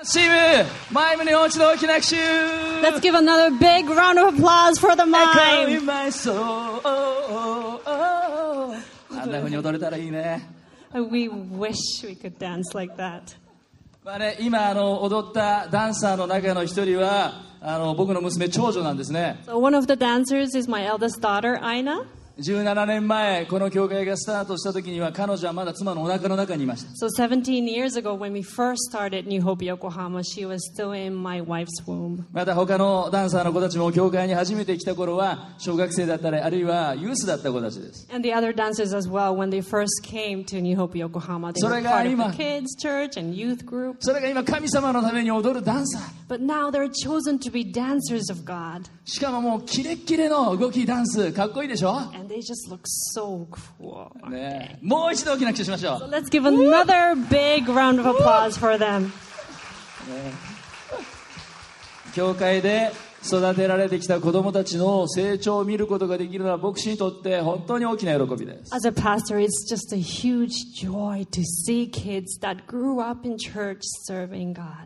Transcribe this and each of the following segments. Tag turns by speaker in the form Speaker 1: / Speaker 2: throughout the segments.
Speaker 1: Let's give another big round of applause for the
Speaker 2: Echo
Speaker 1: mime.
Speaker 2: in my soul あんな風に踊れたらいいね。
Speaker 1: We wish we could dance like that.
Speaker 2: まあね、今あの踊ったダンサーの中の一人はあの僕の娘長女なんですね
Speaker 1: So one of the dancers is my eldest daughter, Aina.
Speaker 2: 17年前、この教会がスタートした時には、彼女はまだ妻のお腹の中にいました。
Speaker 1: So、ago, started, Hope, Yokohama,
Speaker 2: また他のダンサーの子たちも教会に初めて来た頃は、小学生だったり、あるいはユースだった子たちです。それが今それ、神様のために踊るダンサー。しかももう、キレッキレの動き、ダンス、かっこいいでしょ？
Speaker 1: they just look so cool. aren't
Speaker 2: ね、もう一度大きな拍手しましょ
Speaker 1: they?
Speaker 2: う
Speaker 1: Let's give another big round of applause for them.
Speaker 2: 教会で 育てられてきた子供たちの成長を見ることができるのは牧師にとって本当に大きな喜びです。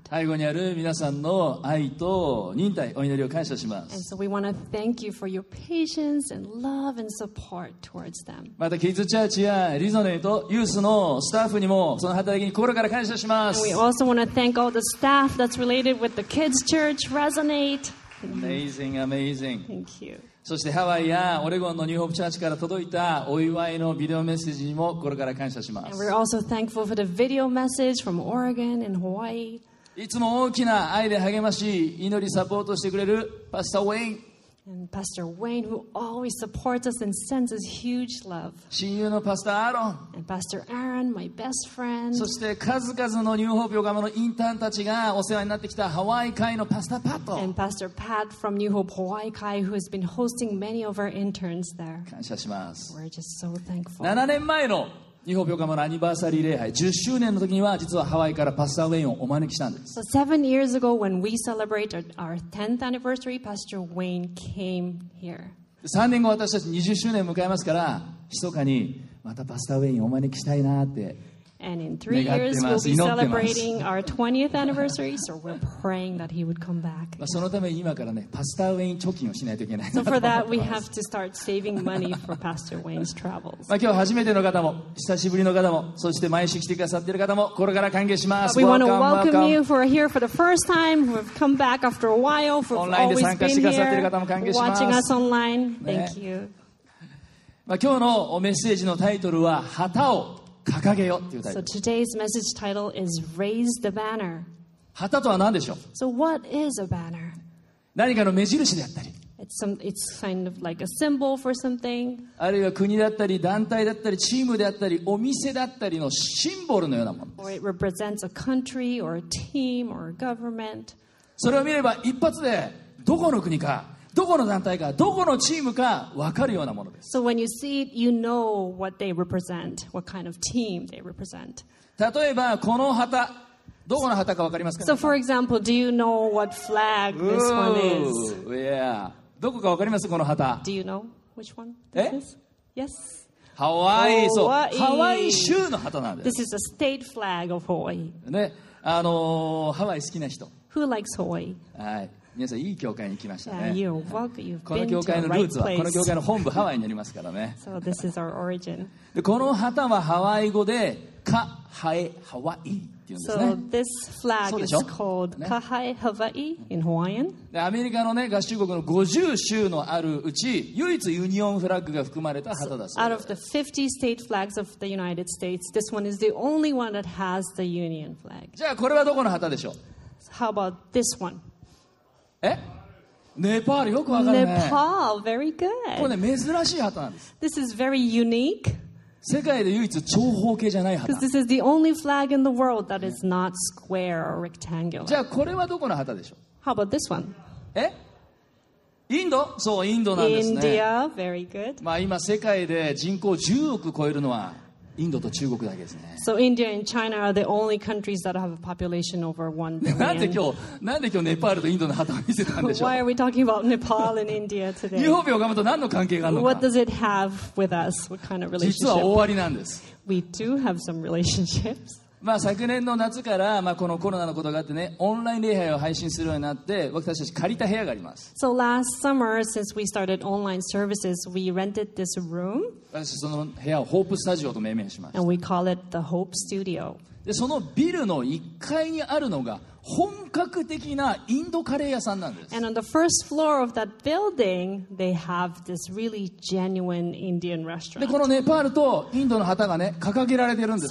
Speaker 2: 最後にある皆さんの愛と忍耐、お祈りを感謝します。
Speaker 1: So、you
Speaker 2: また、キッズチャーチやリゾネとユースのスタッフにもその働きに心から感謝します。Amazing, amazing
Speaker 1: Thank you.
Speaker 2: そしてハワイやオレゴンのニューホープチャーチから届いたお祝いのビデオメッセージにも心から感謝しま
Speaker 1: And
Speaker 2: す
Speaker 1: we're also thankful for the video message from Oregon and Hawaii.
Speaker 2: いつも大きな愛で励まし祈りサポートしてくれるパスタ・ウェイン
Speaker 1: And Pastor Wayne, who always supports us and sends us huge love.
Speaker 2: 親友のパスタ・アーロン
Speaker 1: And Pastor Aaron, my best friend.
Speaker 2: そして数々のニューホープ横浜のインターンたちがお世話になってきたハワイ会のパスタ・パット
Speaker 1: And Pastor Pat from New Hope Hawaii Kai, who has been hosting many of our interns there.
Speaker 2: 感謝します
Speaker 1: We're just so thankful.
Speaker 2: 7年前の ニューホープ横浜のアニバーサリー礼拝10周年の時には実はハワイからパスタ・ウェインをお招きしたんです
Speaker 1: So seven years ago, when we celebrated our 10th anniversary, Pastor Wayne came here.
Speaker 2: 3年後私たち20周年迎えますから密かにまたパスタ・ウェインをお招きしたいなって
Speaker 1: And in three years,
Speaker 2: ま
Speaker 1: we'll
Speaker 2: す。
Speaker 1: be celebrating our 20th anniversary. So we're praying that he would come back. So for
Speaker 2: 思
Speaker 1: that, we have to start saving money for Pastor Wayne's travels.
Speaker 2: まあ、今日初めての方も久しぶりの方もそして毎週来てくださっている方も心から歓迎します
Speaker 1: We want to
Speaker 2: Welcome,
Speaker 1: you who are here for the first time, who have come back after a while,
Speaker 2: る
Speaker 1: here, watching us online.
Speaker 2: 네.
Speaker 1: Thank you.
Speaker 2: まあ、今日のメッセージのタイトルは「旗を掲げよ」っていうタイト
Speaker 1: So
Speaker 2: ル
Speaker 1: today's message title is Raise the Banner.
Speaker 2: 旗とは何でしょう
Speaker 1: So what is a banner?
Speaker 2: 何かの目印であったり
Speaker 1: It's some it's kind of like a symbol for something.
Speaker 2: あるいは国だったり団体だったりチームであったりお店だったりのシンボルのようなもの
Speaker 1: Or it represents a country or a team or a government.
Speaker 2: それを見れば一発でどこの国かどこの団体かどこのチームか分かるようなものです
Speaker 1: So when you see it, you know what they represent, what kind of team they represent.
Speaker 2: 例えばこの旗どこの旗か分かりますか
Speaker 1: So for example, do you know what flag this one is?
Speaker 2: おーいやどこか分かりますこの旗
Speaker 1: Do you know which one
Speaker 2: Eh?
Speaker 1: this is? Yes.
Speaker 2: ハワイそう
Speaker 1: ハワイ
Speaker 2: 州の旗なんで
Speaker 1: This
Speaker 2: す
Speaker 1: is a state flag of Hawaii.
Speaker 2: ねあのーハワイ好きな人
Speaker 1: Who likes Hawaii?
Speaker 2: はい皆さんいい教会に来ましたね。この教会のルーツはこの教会の本部ハワイにありますからね。
Speaker 1: so、
Speaker 2: でこの旗はハワイ語でカハエハワイ。アメリカの、ね、合衆国の50州のあるうち唯一ユニオンフラッグが含まれた旗です。じゃこれはどこの旗でしょう？えネパールよくわかるね
Speaker 1: Nepal, very
Speaker 2: こ
Speaker 1: good.
Speaker 2: れね珍しい旗なんです
Speaker 1: This is very unique
Speaker 2: 世界で唯一長方形じゃない旗
Speaker 1: this is the only flag in the world that is not square or rectangular.
Speaker 2: じゃあこれはどこの旗でしょう
Speaker 1: How about this one?
Speaker 2: えインドそうインドなんですね
Speaker 1: India, very good.
Speaker 2: まあ今世界で人口10億超えるのはインドと中国だけですね
Speaker 1: So India and China are the only countries that have a population over 1
Speaker 2: なんで
Speaker 1: billion.
Speaker 2: 今日なんで今日ネパールとインドの旗を見せたんでしょう
Speaker 1: Why are we talking about Nepal and India
Speaker 2: 日
Speaker 1: today?
Speaker 2: 本病頑と何の関係があるの
Speaker 1: What
Speaker 2: か
Speaker 1: does it have with us? What kind of
Speaker 2: 実は
Speaker 1: relationship?
Speaker 2: 終わりなんです
Speaker 1: We do have some relationships.
Speaker 2: まあ、昨年の夏から、まあ、このコロナのことがあってねオンライン礼拝を配信するようになって私たち借りた部屋があります
Speaker 1: So last summer, since we started online services, we rented this room
Speaker 2: 私その部屋をホープスタジオと命名しました
Speaker 1: and we call it the Hope Studio.
Speaker 2: でそのビルの一階にあるのが本格的なインドカレー屋さんなんです。で、このネパールとインドの旗がね、掲げられてるんです。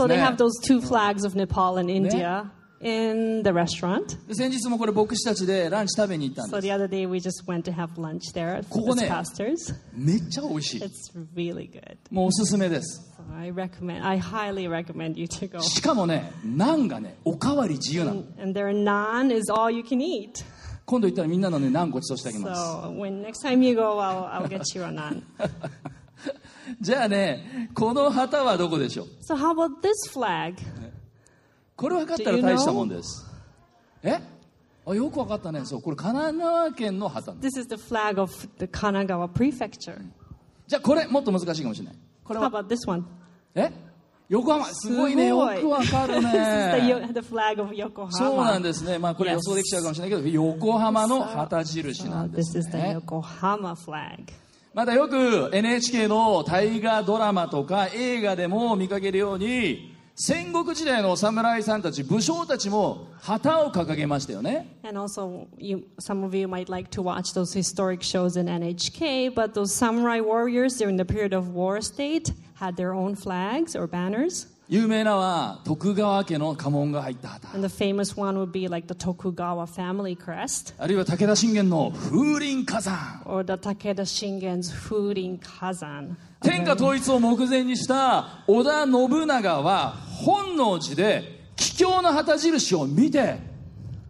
Speaker 1: in the restaurant.
Speaker 2: で先日もこれ牧師たちでランチ食べに行ったん
Speaker 1: So
Speaker 2: で
Speaker 1: the other day we just went to have lunch there as
Speaker 2: ここね。
Speaker 1: pastors.
Speaker 2: めっちゃ美味しい
Speaker 1: It's really good.
Speaker 2: もうおすすめです
Speaker 1: So I recommend, I highly recommend you to go.
Speaker 2: しかもねナンがねおかわり自由なの
Speaker 1: And their naan is all you can eat.
Speaker 2: 今度行ったらみんなのねナンごちそうしてあげます
Speaker 1: So when next time you go, I'll, I'll get you a naan.
Speaker 2: じゃあねこの旗はどこでしょう
Speaker 1: So how about this flag?
Speaker 2: これ分かったら大したもんです。え？あよく分かったね。そうこれ神奈川県の旗
Speaker 1: This is the flag of the Kanagawa prefecture.
Speaker 2: じゃあこれもっと難しいかもしれない。これ
Speaker 1: How
Speaker 2: は
Speaker 1: ？about this one?
Speaker 2: え？横浜。すごいね。よく分かる
Speaker 1: the,
Speaker 2: ね
Speaker 1: Yo- the flag of Yokohama.
Speaker 2: そうなんですね。まあこれ.予想できちゃうかもしれないけど横浜の旗印な
Speaker 1: So
Speaker 2: んで
Speaker 1: this
Speaker 2: す
Speaker 1: is the
Speaker 2: ね
Speaker 1: Yokohama flag.
Speaker 2: またよく NHK の大河ドラマとか映画でも見かけるように戦国時代の侍さんたち武将たちも旗を掲げましたよね
Speaker 1: And also, you, some of you might like to watch those historic shows in NHK, but those samurai warriors during the period of war state had their own flags or banners.
Speaker 2: 有名なは徳川家の家紋が入った旗。あるいは武田信玄の風林火山。
Speaker 1: Or 武田信玄風林火山。
Speaker 2: 天下統一を目前にした織田信長は本能寺で貴重な旗印を見て、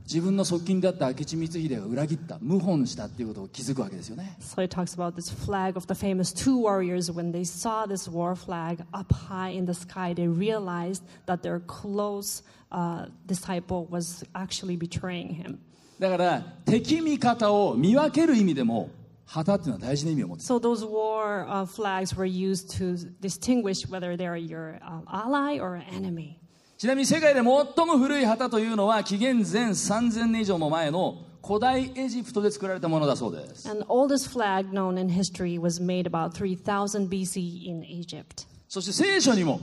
Speaker 2: 自分の側近だった明智光秀が裏切った謀反したっていうことを気づくわけですよね
Speaker 1: So it talks about this flag of the famous two warriors. When they saw this war flag up high in the sky, they realized that their close uh, disciple was actually betraying him.
Speaker 2: だから敵味方を見分ける意味でも旗っていうのは大事な意味を持ってる
Speaker 1: So those war uh, flags were used to distinguish whether they're your uh, ally or enemy.
Speaker 2: ちなみに世界で最も古い旗というのは紀元前3000年以上も前の古代エジプトで作られたものだそうです
Speaker 1: And the oldest flag known in history was made about 3000 BC in Egypt.
Speaker 2: そして聖書にも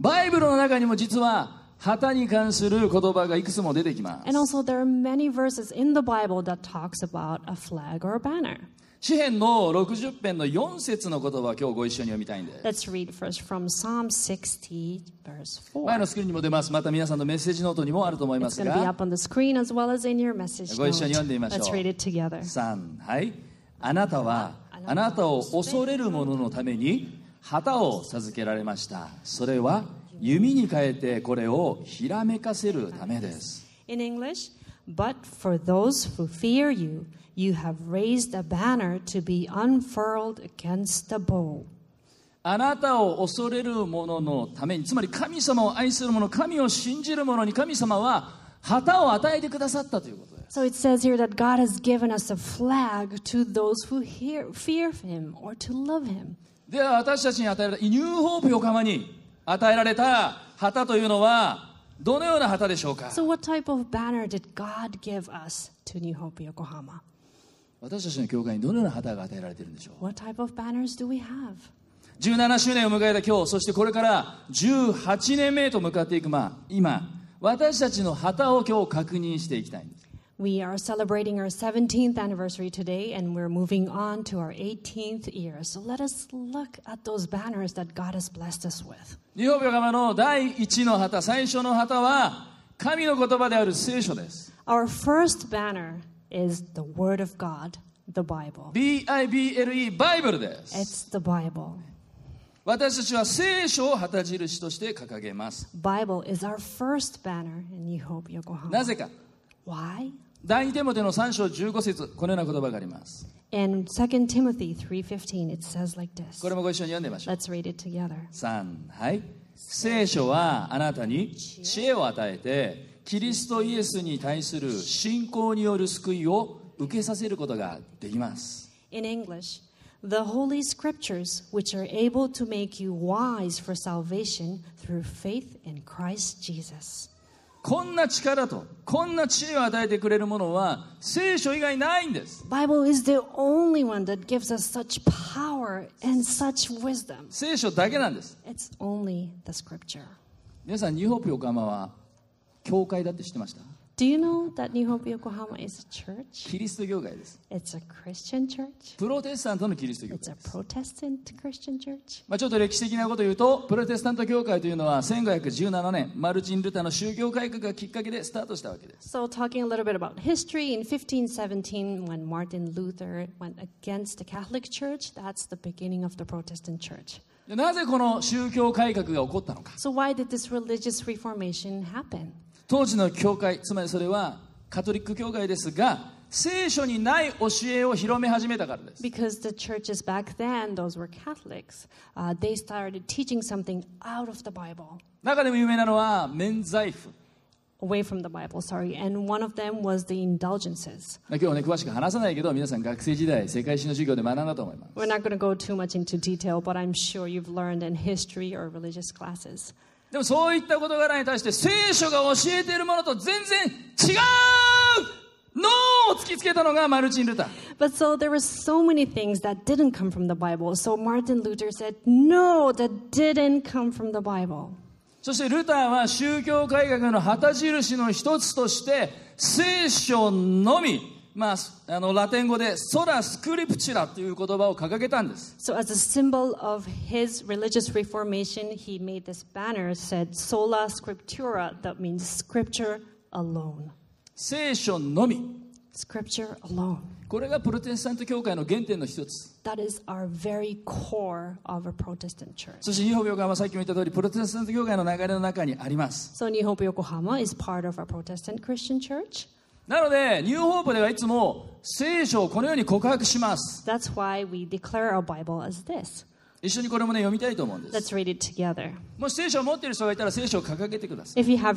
Speaker 2: バイブルの中にも実は旗に関する言葉がいくつも出てきます。詩編の60編の4節の言葉を今日ご一緒に読みたいんで
Speaker 1: す。
Speaker 2: 前のスクリーンにも出ます。また皆さんのメッセージノートにもあると思いますが。ご一緒に読んでみましょう。3、はい。あなたは、あなたを恐れる者のために旗を授けられました。それは、弓に変えてこれをひらめかせるためです
Speaker 1: In English, but for those who fear you, you have raised a banner to be unfurled against the bow.
Speaker 2: あなたを恐れる者のためにつまり神様を愛する者神を信じる者に神様は旗を与えてくださったということです
Speaker 1: So it says here that God has given us a flag to those who hear, fear him or to love him.
Speaker 2: では私たちに与えられたニューホープ横浜に与えられた旗というのはどのような旗でしょうか
Speaker 1: ？So, what type of banner did God give us to New Hope Yokohama?
Speaker 2: 私たちの教会にどのような旗が与えられているんでしょう
Speaker 1: ？What type of banners do we have?
Speaker 2: 17周年を迎えた今日そしてこれから18年目へと向かっていくまあ今私たちの旗を今日確認していきたいんです
Speaker 1: We are celebrating our 17th anniversary today, and we're moving on to our 18th year. So let us look at those banners that God has blessed us with.
Speaker 2: 日本横浜の第一の旗最初の旗は神の言葉である聖書です
Speaker 1: Our first banner is the Word of God, the Bible.
Speaker 2: BIBLE バイブルです
Speaker 1: It's the Bible.
Speaker 2: 私たちは聖書を旗印として掲げます
Speaker 1: Bible is our first banner in New Hope
Speaker 2: な
Speaker 1: Yokohama.
Speaker 2: ぜか
Speaker 1: Why?
Speaker 2: 第二テモテの3章15節このような言葉があります
Speaker 1: In 2 Timothy 3:15 it says like this.
Speaker 2: これもご一緒に読んでみましょう
Speaker 1: Let's read it together.
Speaker 2: 3はい聖書はあなたに知恵を与えてキリストイエスに対する信仰による救いを受けさせることができます
Speaker 1: In English, The Holy Scriptures, which are able to make you wise for salvation through faith in Christ Jesus.
Speaker 2: こんな力と、こんな知恵を与えてくれるものは、聖書以外ないんです。聖書だけなんです。皆さん、ニューホープ横浜は、教会だって知ってました？
Speaker 1: Do you know that New Hope Yokohama is a church?
Speaker 2: キリスト教会です
Speaker 1: It's a Christian church.
Speaker 2: プロテスタントのキリスト教
Speaker 1: It's
Speaker 2: 会
Speaker 1: a
Speaker 2: です、
Speaker 1: Protestant Christian church.
Speaker 2: まあ、ちょっと歴史的なことを言うとプロテスタント教会というのは1517年マルチン・ルターの宗教改革がきっかけでスタートしたわけです
Speaker 1: So, talking a little bit about history, in 1517, when Martin Luther went against the Catholic Church, that's the beginning of the Protestant Church.
Speaker 2: でなぜこの宗教改革が起こったのか
Speaker 1: So, why did this religious reformation happen?
Speaker 2: 当時の教会つまりそれはカトリック教会ですが聖書にない教えを広め始めたからです
Speaker 1: Because the churches back then, those were Catholics, uh, they started teaching something out of the Bible,
Speaker 2: 中でも有名なのは免罪符
Speaker 1: away from the Bible, sorry. And one of them was the indulgences.
Speaker 2: まあ今日はね詳しく話さないけど皆さん学生時代世界史の授業で学んだと思います
Speaker 1: We're not going to go too much into detail, but I'm sure you've learned in history or religious classes.
Speaker 2: でもそういった事柄に対して聖書が教えているものと全然違うのを突きつけたのがマルチン・ルター
Speaker 1: But so there were so many things that didn't come from the Bible. So Martin Luther said, no, that didn't come from the Bible.
Speaker 2: そしてルターは宗教改革の旗印の一つとして聖書のみ、まあ、あのラテン語でソラ・スクリプチュラという言葉を掲げたんです
Speaker 1: So as a symbol of his religious reformation, he made this banner said sola scriptura, that means scripture alone.
Speaker 2: 聖書のみ
Speaker 1: Scripture alone.
Speaker 2: これがプロテスタント教会の原点の一つ
Speaker 1: That is our very core of a Protestant church.
Speaker 2: そして日本教会はさっきも言った通りプロテスタント教会の流れの中にあります
Speaker 1: So New Hope Yokohama is part of a Protestant Christian church.
Speaker 2: なのでニューホープではいつも聖書をこのように告白します。一緒にこれもね読みたいと思うんです。もし聖書を持っている人がいたら聖書を掲げてください。皆さ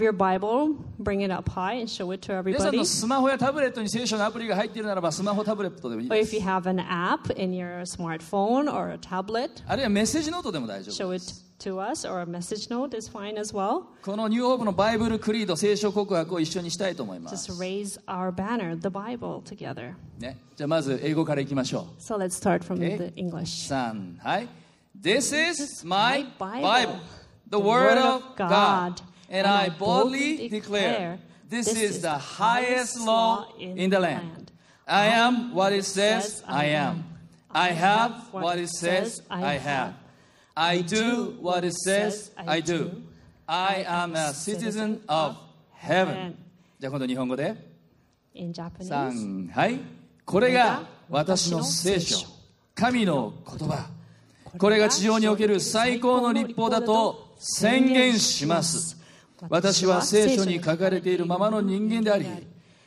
Speaker 2: んのスマホやタブレットに聖書のアプリが入っているならばスマホタブレットでもいいです。
Speaker 1: If you have an app in your smartphone or a tablet,
Speaker 2: あるいはメッセージノートでも大丈夫です。
Speaker 1: show it to us, or a message note is fine as well.
Speaker 2: このニューホープのバイブルクリード聖書告白を一緒にしたいと思いま
Speaker 1: Just
Speaker 2: す、
Speaker 1: raise our banner, the Bible, together.
Speaker 2: ね、じゃあまず英語からいきましょ
Speaker 1: So let's start from
Speaker 2: Okay.
Speaker 1: the
Speaker 2: う
Speaker 1: English.
Speaker 2: 3はい This is my
Speaker 1: my
Speaker 2: Bible
Speaker 1: Bible,
Speaker 2: the
Speaker 1: the
Speaker 2: word
Speaker 1: word
Speaker 2: of
Speaker 1: of
Speaker 2: God
Speaker 1: God,
Speaker 2: and
Speaker 1: and
Speaker 2: I
Speaker 1: I
Speaker 2: boldly
Speaker 1: boldly
Speaker 2: declare
Speaker 1: declare,
Speaker 2: this
Speaker 1: this
Speaker 2: is
Speaker 1: is
Speaker 2: the
Speaker 1: the
Speaker 2: highest
Speaker 1: highest
Speaker 2: law
Speaker 1: law
Speaker 2: in
Speaker 1: in
Speaker 2: the
Speaker 1: the
Speaker 2: land
Speaker 1: land.
Speaker 2: I am what it says
Speaker 1: says
Speaker 2: I
Speaker 1: I
Speaker 2: am
Speaker 1: am.
Speaker 2: I have what it says I have I do what it says I do. I am a citizen of heaven. じゃあ今度日本語で。
Speaker 1: In Japanese.
Speaker 2: 3はい。これが私の聖書。神の言葉。これが地上における最高の立法だと宣言します。私は聖書に書かれているままの人間であり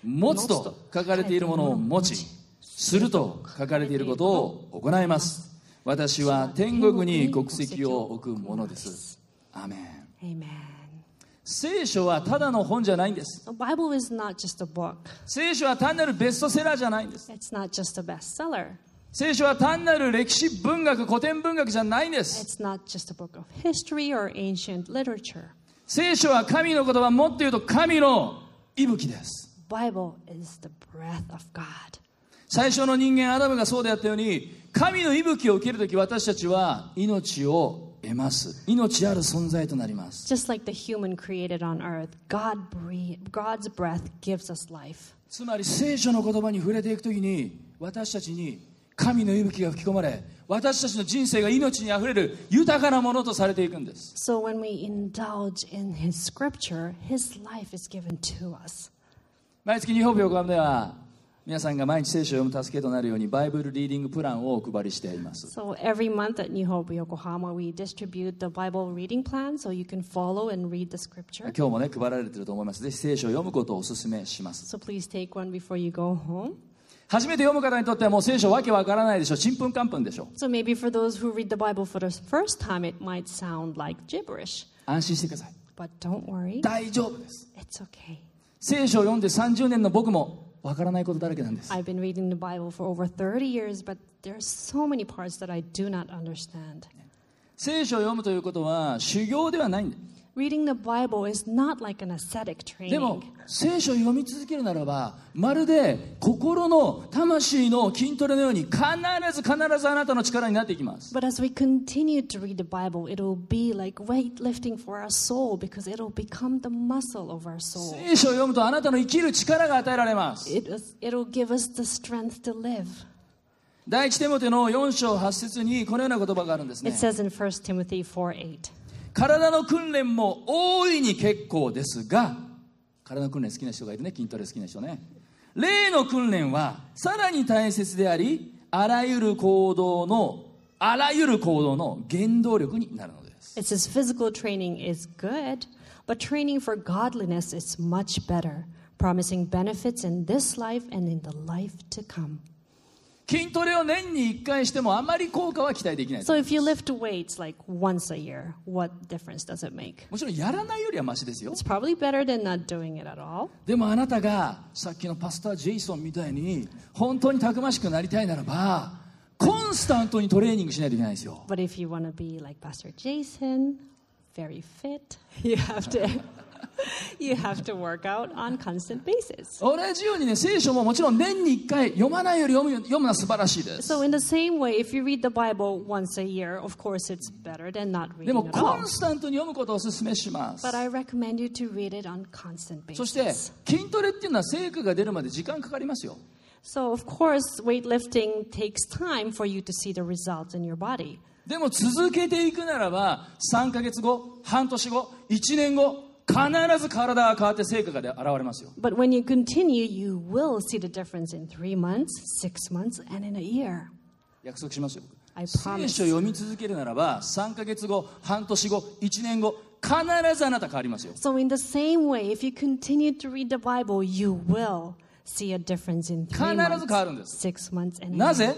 Speaker 2: 持つと書かれているものを持ちすると書かれていることを行います私は天国に国籍を置くものです。あめ
Speaker 1: ん
Speaker 2: 聖書はただの本じゃないんです。聖書は単なるベストセラーじゃないんです。聖書は単なる歴史文学、古典文学じゃないんです。聖書は神の言葉、もっと言うと神の息吹です。最初の人間、アダムがそうであったように、神の息吹を受けるとき私たちは命を得ます。命ある存在となります。つまり聖書の言葉に触れていくときに私たちに神の息吹が吹き込まれ私たちの人生が命にあふれる豊かなものとされていくんです。毎月日本病院では皆さんが毎日聖書を読む助けとなるようにバイブルリーディングプランをお配りしています
Speaker 1: So every month at New Hope Yokohama, we distribute the Bible reading plan so you can follow and read the scripture.
Speaker 2: 今日もね配られていると思いますぜひ聖書を読むことをお勧めします
Speaker 1: So please take one before you go home.
Speaker 2: 初めて読む方にとってはもう聖書わけわからないでしょちんぷんかんぷんでしょ
Speaker 1: So maybe for those who read the Bible for the first time, it might sound like gibberish.
Speaker 2: 安心してください
Speaker 1: But don't worry,
Speaker 2: 大丈夫です
Speaker 1: it's okay.
Speaker 2: 聖書を読んで30年の僕もわからないことだらけなんです。聖書を読むということは修行ではないんで。
Speaker 1: Reading the Bible is not like an ascetic
Speaker 2: でも
Speaker 1: training.
Speaker 2: 聖書を読み続けるならばまるで心の魂の筋トレのように必ず必ずあなたの力になっていきます
Speaker 1: But as we continue to read the Bible, it'll be like weightlifting for our soul because it'll become the muscle of our soul.
Speaker 2: 聖書を読むとあなたの生きる力が与えられます
Speaker 1: It is, it'll give us the strength to live.
Speaker 2: 第一テモテの4章8節にこのような言葉があるんですね
Speaker 1: It says in 1 Timothy 4 8.
Speaker 2: 体の訓練も大いに結構ですが体の訓練好きな人がいるね筋トレ好きな人ね霊の訓練はさらに大切でありあらゆる行動のあらゆる行動の原動力になるのです
Speaker 1: It says physical training is good, but training for godliness is much better, promising benefits in this life and in the life to come.
Speaker 2: 筋トレを年に1回してもあまり効果は期待できない
Speaker 1: So if you lift weights like once a year, what difference does it make?
Speaker 2: もちろんやらないよりはマシですよ
Speaker 1: It's probably better than not doing it at all.
Speaker 2: でもあなたがさっきのパスター・ジェイソンみたいに本当にたくましくなりたいならばコンスタントにトレーニングしないといけないんですよ
Speaker 1: But if you want to be like Pastor Jason, very fit, you have to you have to work out on constant basis.
Speaker 2: 同じようにね聖書ももちろん年に1回読まないより読む読むのは素晴らしいです
Speaker 1: So in the same way, if you read the Bible once a year, of course it's better than not
Speaker 2: でも
Speaker 1: reading
Speaker 2: コ.ンスタントに読むことをお勧めします
Speaker 1: But I recommend you to read it on constant
Speaker 2: そして
Speaker 1: basis.
Speaker 2: 筋トレっていうのは成果が出るまで時間かかりますよ
Speaker 1: So of course, weightlifting takes time for you to see the results in your body.
Speaker 2: でも続けていくならば3ヶ月後半年後1年後必ず体が変わって成果がで現れますよ
Speaker 1: But when you continue, you will see the difference in three months, six months, and in a year.
Speaker 2: 約束しますよ
Speaker 1: I
Speaker 2: 聖.書を読み続けるならば3ヶ月後半年後1年後必ずあなた変わりますよ
Speaker 1: So in the same way, if you continue to read the Bible, you will see a difference in three months, six months, and
Speaker 2: な.ぜ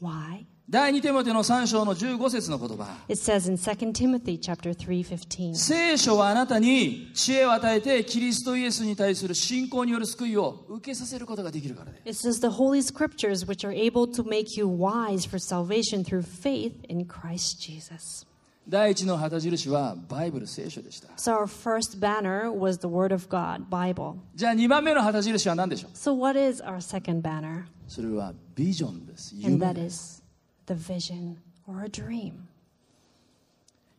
Speaker 1: Why?
Speaker 2: 第2テモテの3章の15節の言葉
Speaker 1: It says in 2 Timothy chapter 3:15.
Speaker 2: 聖書はあなたに知恵を与えてキリストイエスに対する信仰による救いを受けさせることができるからです
Speaker 1: It says the holy scriptures which are able to make you wise for salvation through faith in Christ Jesus.
Speaker 2: 第一の旗印はバイブル聖書でした
Speaker 1: So our first banner was the word of God, Bible.
Speaker 2: じゃあ2番目の旗印は何でしょう
Speaker 1: So what is our second banner?
Speaker 2: それはビジョンです
Speaker 1: And
Speaker 2: 夢
Speaker 1: that
Speaker 2: です
Speaker 1: is the vision or a dream.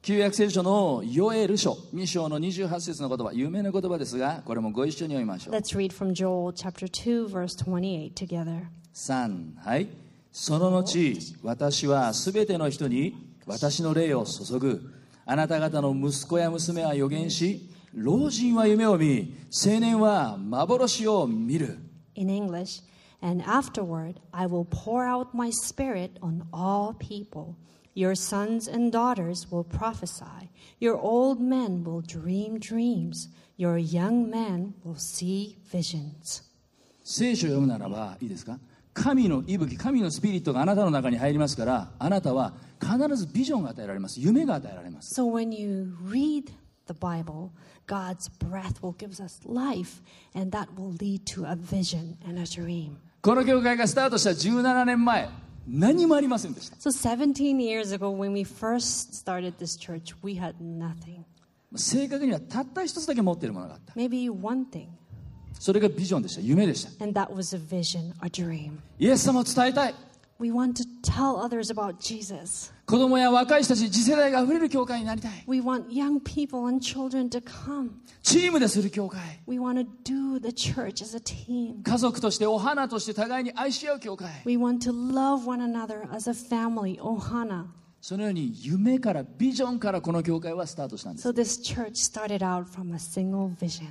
Speaker 2: 旧約聖書のヨエル書2章の28節の言葉有名な言葉ですがこれもご一緒に読みましょう
Speaker 1: Let's read from Joel chapter 2 verse 28 together.
Speaker 2: 3はいその後私はすべての人に私の霊を注ぐあなた方の息子や娘は予言し老人は夢を見青年は幻を見る
Speaker 1: In English, and afterward I will pour out my spirit on all people. Your sons and daughters will prophesy. Your old men will dream dreams. Your young men will see visions.
Speaker 2: 聖書を読むならばいいですか神の息吹神のスピリットがあなたの中に入りますからあなたは必ずビジョンが与えられます夢が与えられます
Speaker 1: So when you read the Bible, God's breath will give us life, and that will lead to a vision and a dream.
Speaker 2: この教会がスタートした17年前何もありませんでした
Speaker 1: So 17 years ago, when we first started this church, we had nothing.
Speaker 2: 正確にはたった一つだけ持っているものがあった
Speaker 1: Maybe one thing,
Speaker 2: それがビジョンでした夢でした
Speaker 1: and that was a vision, a dream.
Speaker 2: イエス様を伝えたい
Speaker 1: We want to tell others about Jesus.
Speaker 2: 子供や若い人たち次世代があふれる教会になりたい
Speaker 1: We want young people and children to come.
Speaker 2: チームでする教会
Speaker 1: We want to do the church as a team.
Speaker 2: 家族としてお花として互いに愛し合う教会
Speaker 1: We want to love one another as a family, Ohana.
Speaker 2: そのように夢からビジョンからこの教会はスタートしたんです
Speaker 1: So this church started out from a single vision,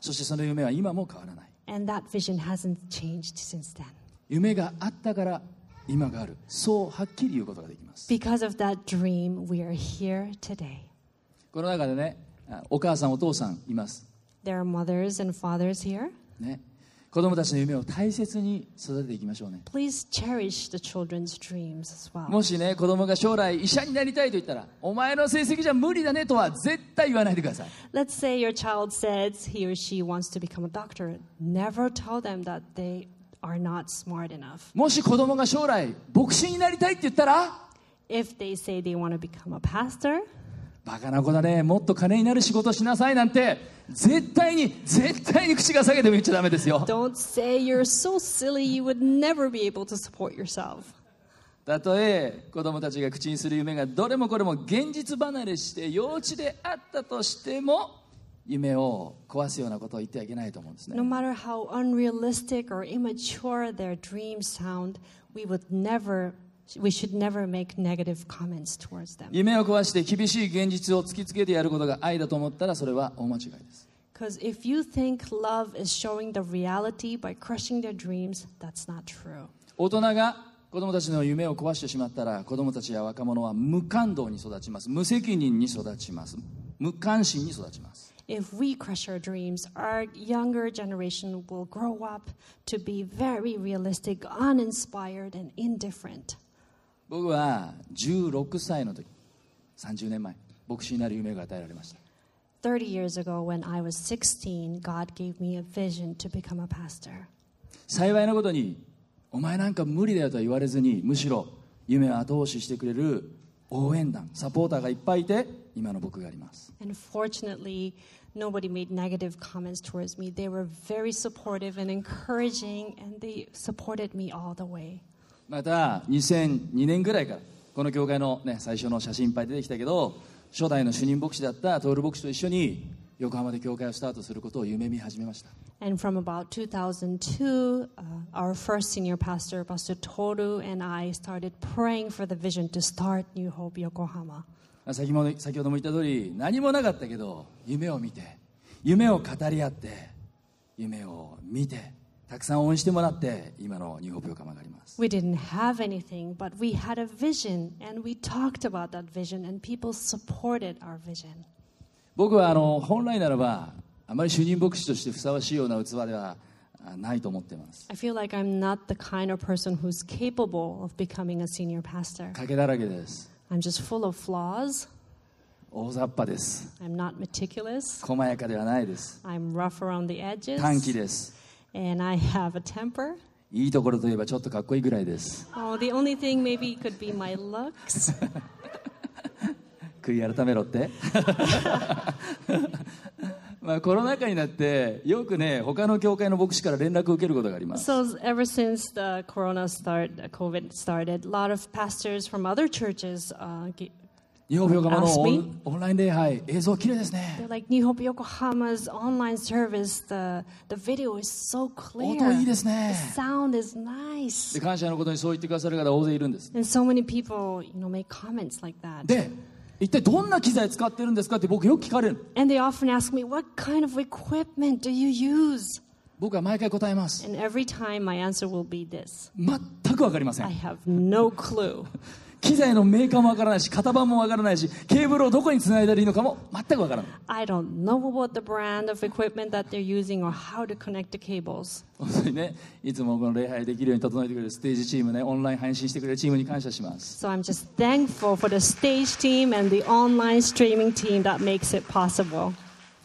Speaker 2: そしてその夢は今も変わらない
Speaker 1: and that vision hasn't changed since then.
Speaker 2: 夢があったから今があるそうはっきり言うことができます
Speaker 1: Because of that dream, we are here today.
Speaker 2: この中でねあお母さんお父さんいます、
Speaker 1: There are mothers and fathers here.
Speaker 2: ね、子供たちの夢を大切に育てていきましょうね
Speaker 1: Please cherish the children's dreams as well.
Speaker 2: もしね子供が将来医者になりたいと言ったらお前の成績じゃ無理だねとは絶対言わないでください
Speaker 1: Let's say your child says he or she wants to become a doctor. Never tell them that they are not smart enough.
Speaker 2: もし子供が将来牧師になりたいって言ったら
Speaker 1: If they say they want to become a pastor,
Speaker 2: バカな子だねもっと金になる仕事しなさいなんて絶対に絶対に口が下げても言っちゃダメですよ
Speaker 1: don't say you're so silly you would never be able to support yourself.
Speaker 2: たとえ子供たちが口にする夢がどれもこれも現実離れして幼稚であったとしても夢を壊すようなことを言ってはいけないと思うんですね
Speaker 1: No matter how unrealistic or immature their dreams sound, we would never we should never make negative comments towards them.
Speaker 2: 夢を壊して厳しい現実を突きつけてやることが愛だと思ったらそれは大間違いです
Speaker 1: Because if you think love is showing the reality by crushing their dreams, that's not true.
Speaker 2: 大人が子供たちの夢を壊してしまったら子供たちや若者は無感動に育ちます無責任に育ちます無関心に育ちます
Speaker 1: If we crush our dreams, our younger generation will grow up to be very realistic, uninspired, and indifferent.
Speaker 2: 僕は16歳の時30年前牧師になる夢が与えられました
Speaker 1: 30 years ago, when I was 16, God gave me a vision to become a pastor.
Speaker 2: 幸いなことにお前なんか無理だよとは言われずにむしろ夢を後押ししてくれる応援団サポーターがいっぱいいて 今の僕があります
Speaker 1: And fortunately, nobody made negative comments towards me. They were very supportive and encouraging, and they supported me all the way.
Speaker 2: また2002年ぐらいからこの教会の、ね、最初の写真いっぱい出てきたけど初代の主任牧師だった徹牧師と一緒に横浜で教会をスタートすることを夢見始めました
Speaker 1: And from about 2002, uh, our first senior pastor, Pastor Toru, and I started praying for the vision to start New Hope Yokohama.
Speaker 2: 先も先ほども言った通り何もなかったけど夢を見て夢を語り合って夢を見てたくさん応援してもらって今の日本横浜があります
Speaker 1: We didn't have anything, but we had a vision, and we talked about that vision, and people supported our vision.
Speaker 2: 僕はあの本来ならばあまり主任牧師としてふさわしいような器ではあないと思っています
Speaker 1: I feel like I'm not the kind of person who's capable of becoming a senior pastor.
Speaker 2: 賭けだらけです
Speaker 1: I'm just full of flaws.
Speaker 2: 大雑把です
Speaker 1: I'm not meticulous.
Speaker 2: 細やかではないです
Speaker 1: I'm rough around the edges.
Speaker 2: 短気です
Speaker 1: And I have a temper.
Speaker 2: いいところといえばちょっとかっこいいぐらいです
Speaker 1: Oh, the only thing maybe could be my looks.
Speaker 2: 悔い改めろって まあコロナ禍になってよくね他の教会の牧師から連絡を受けることがあります
Speaker 1: So ever since the Corona start, uh, COVID started, a lot of pastors from other churches, uh,
Speaker 2: 日本横浜のオ?ンオンライン礼拝映像綺麗ですね
Speaker 1: like New Hope Yokohama's online service. The the video is so clear.
Speaker 2: 音いいです
Speaker 1: The
Speaker 2: ね
Speaker 1: sound is nice.
Speaker 2: で感謝のことにそう言ってくださる方大勢いるんです
Speaker 1: And so many people, you know, make comments like that.
Speaker 2: で一体どんな機材使ってるんですかって僕よく聞かれる
Speaker 1: And they often ask me, "What kind of equipment do you use?"
Speaker 2: 僕は毎回答えます
Speaker 1: And every time my answer will be this:
Speaker 2: 全く分かりませ
Speaker 1: I
Speaker 2: ん
Speaker 1: have no clue.
Speaker 2: 機材のメーカーも分からないし型番も分からないしケーブルをどこにつないだらいいのかも全く分からない
Speaker 1: I don't know about the brand of equipment that they're using or how to connect the cables.
Speaker 2: 本当にねいつもこの礼拝できるように整えてくれるステージチームねオンライン配信してくれるチームに感謝します
Speaker 1: So I'm just thankful for the stage team and the online streaming team that makes it possible.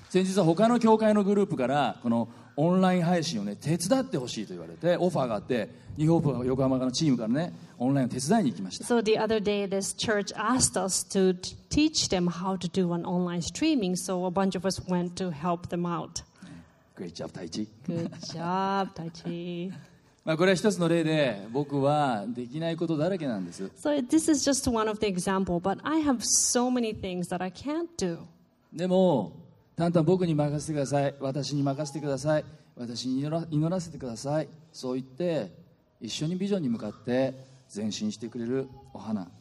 Speaker 2: 先日は他の教会のグループからこのオンライン配信をね手伝ってほしいと言われてオファーがあって日本横浜のチームからねオンラインを手伝いに行きました
Speaker 1: So the other day, this church asked us to teach them how to do an online streaming. So a bunch of us went to help them out.
Speaker 2: Great job 太一
Speaker 1: Good job, Taichi.
Speaker 2: まあこれは一つの例で僕はできないことだらけなんです
Speaker 1: So this is just one of the example, but I have so many things that I can't do.
Speaker 2: でもたんたん僕に任せてください。私に任せてください。私に祈ら祈らせてください。そう言って一緒にビジョンに向かって前進してくれるお花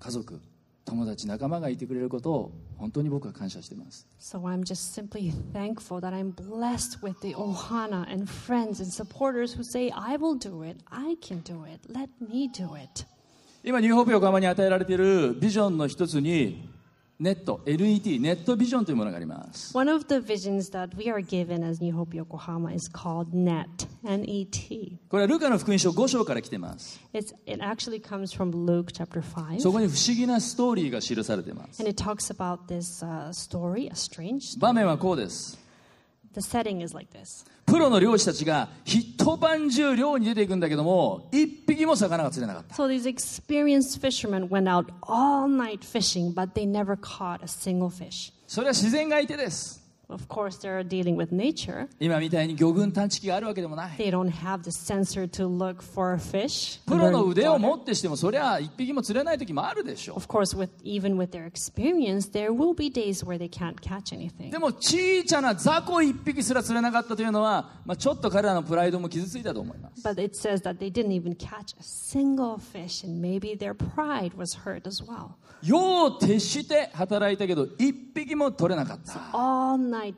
Speaker 2: 家族友達仲間がいてくれることを本当に僕は感謝しています。
Speaker 1: So I'm just simply thankful that I'm blessed with the ohana and friends and supporters who say, I will do it, I can do it, let me do it.
Speaker 2: 今ニューホープ横浜に与えられているビジョンの一つにネット LET ネットビジョンというものがあります
Speaker 1: One of the visions that we are given as New Hope Yokohama is called NET, N-E-T.
Speaker 2: これはルカの福音書5章から来てます
Speaker 1: It's, it actually comes from Luke chapter 5.
Speaker 2: そこに不思議なストーリーが記されています
Speaker 1: And it talks about this uh, story, a strange story.
Speaker 2: 場面はこうですプロの漁師たちが一晩中漁に出ていくんだけども一匹も魚が釣れなかった。それは自然がいです。
Speaker 1: Of course, they're dealing with nature.
Speaker 2: 今みたいに魚群探知機があるわけでもない。プロの腕を持ってしても、そりゃ一匹も釣れない時もあるでしょ
Speaker 1: う。
Speaker 2: でも、小ゃな雑魚一匹すら釣れなかったというのは、まあ、ちょっと彼らのプライドも傷ついたと思います。用を徹して働いたけど、一匹も取れなかった。
Speaker 1: So all night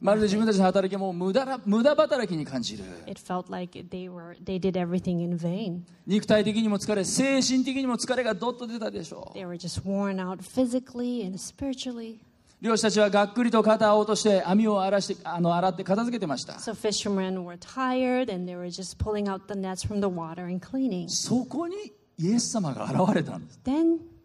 Speaker 2: まるで自分たちの働きも無駄,無駄働きに感じる。肉体的にも疲れ、精神的にも疲れがどっと出たでしょう。漁師たちはがっくりと肩を落として網を洗って片付けてました。そこにイエス様が現れたんです。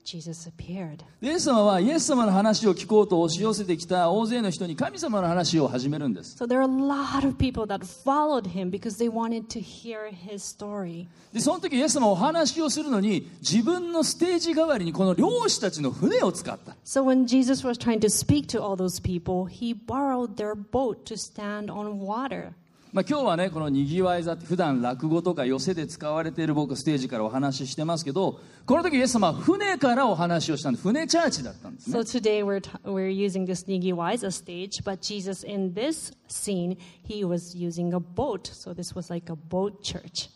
Speaker 1: Jesus appeared.
Speaker 2: イエス様はイエス様の話を聞こうと押し寄せてきた大勢の人に神様の話を始めるんです
Speaker 1: So there are a lot of people that followed him because they wanted to hear his story.
Speaker 2: でその時イエス様はお話をするのに自分のステージ代わりにこの漁師たちの船を使った
Speaker 1: So when Jesus was trying to speak to all those people, he borrowed their boat to stand on water.
Speaker 2: まあ、今日はねこのにぎわい座って普段落語とか寄席で使われている僕ステージからお話ししてますけどこの時イエス様は船からお話をしたんで船チャーチだったんですね
Speaker 1: So today we're, we're using this Nigiwa as a stage, but Jesus in this scene, he was using a boat. So this was like a boat church.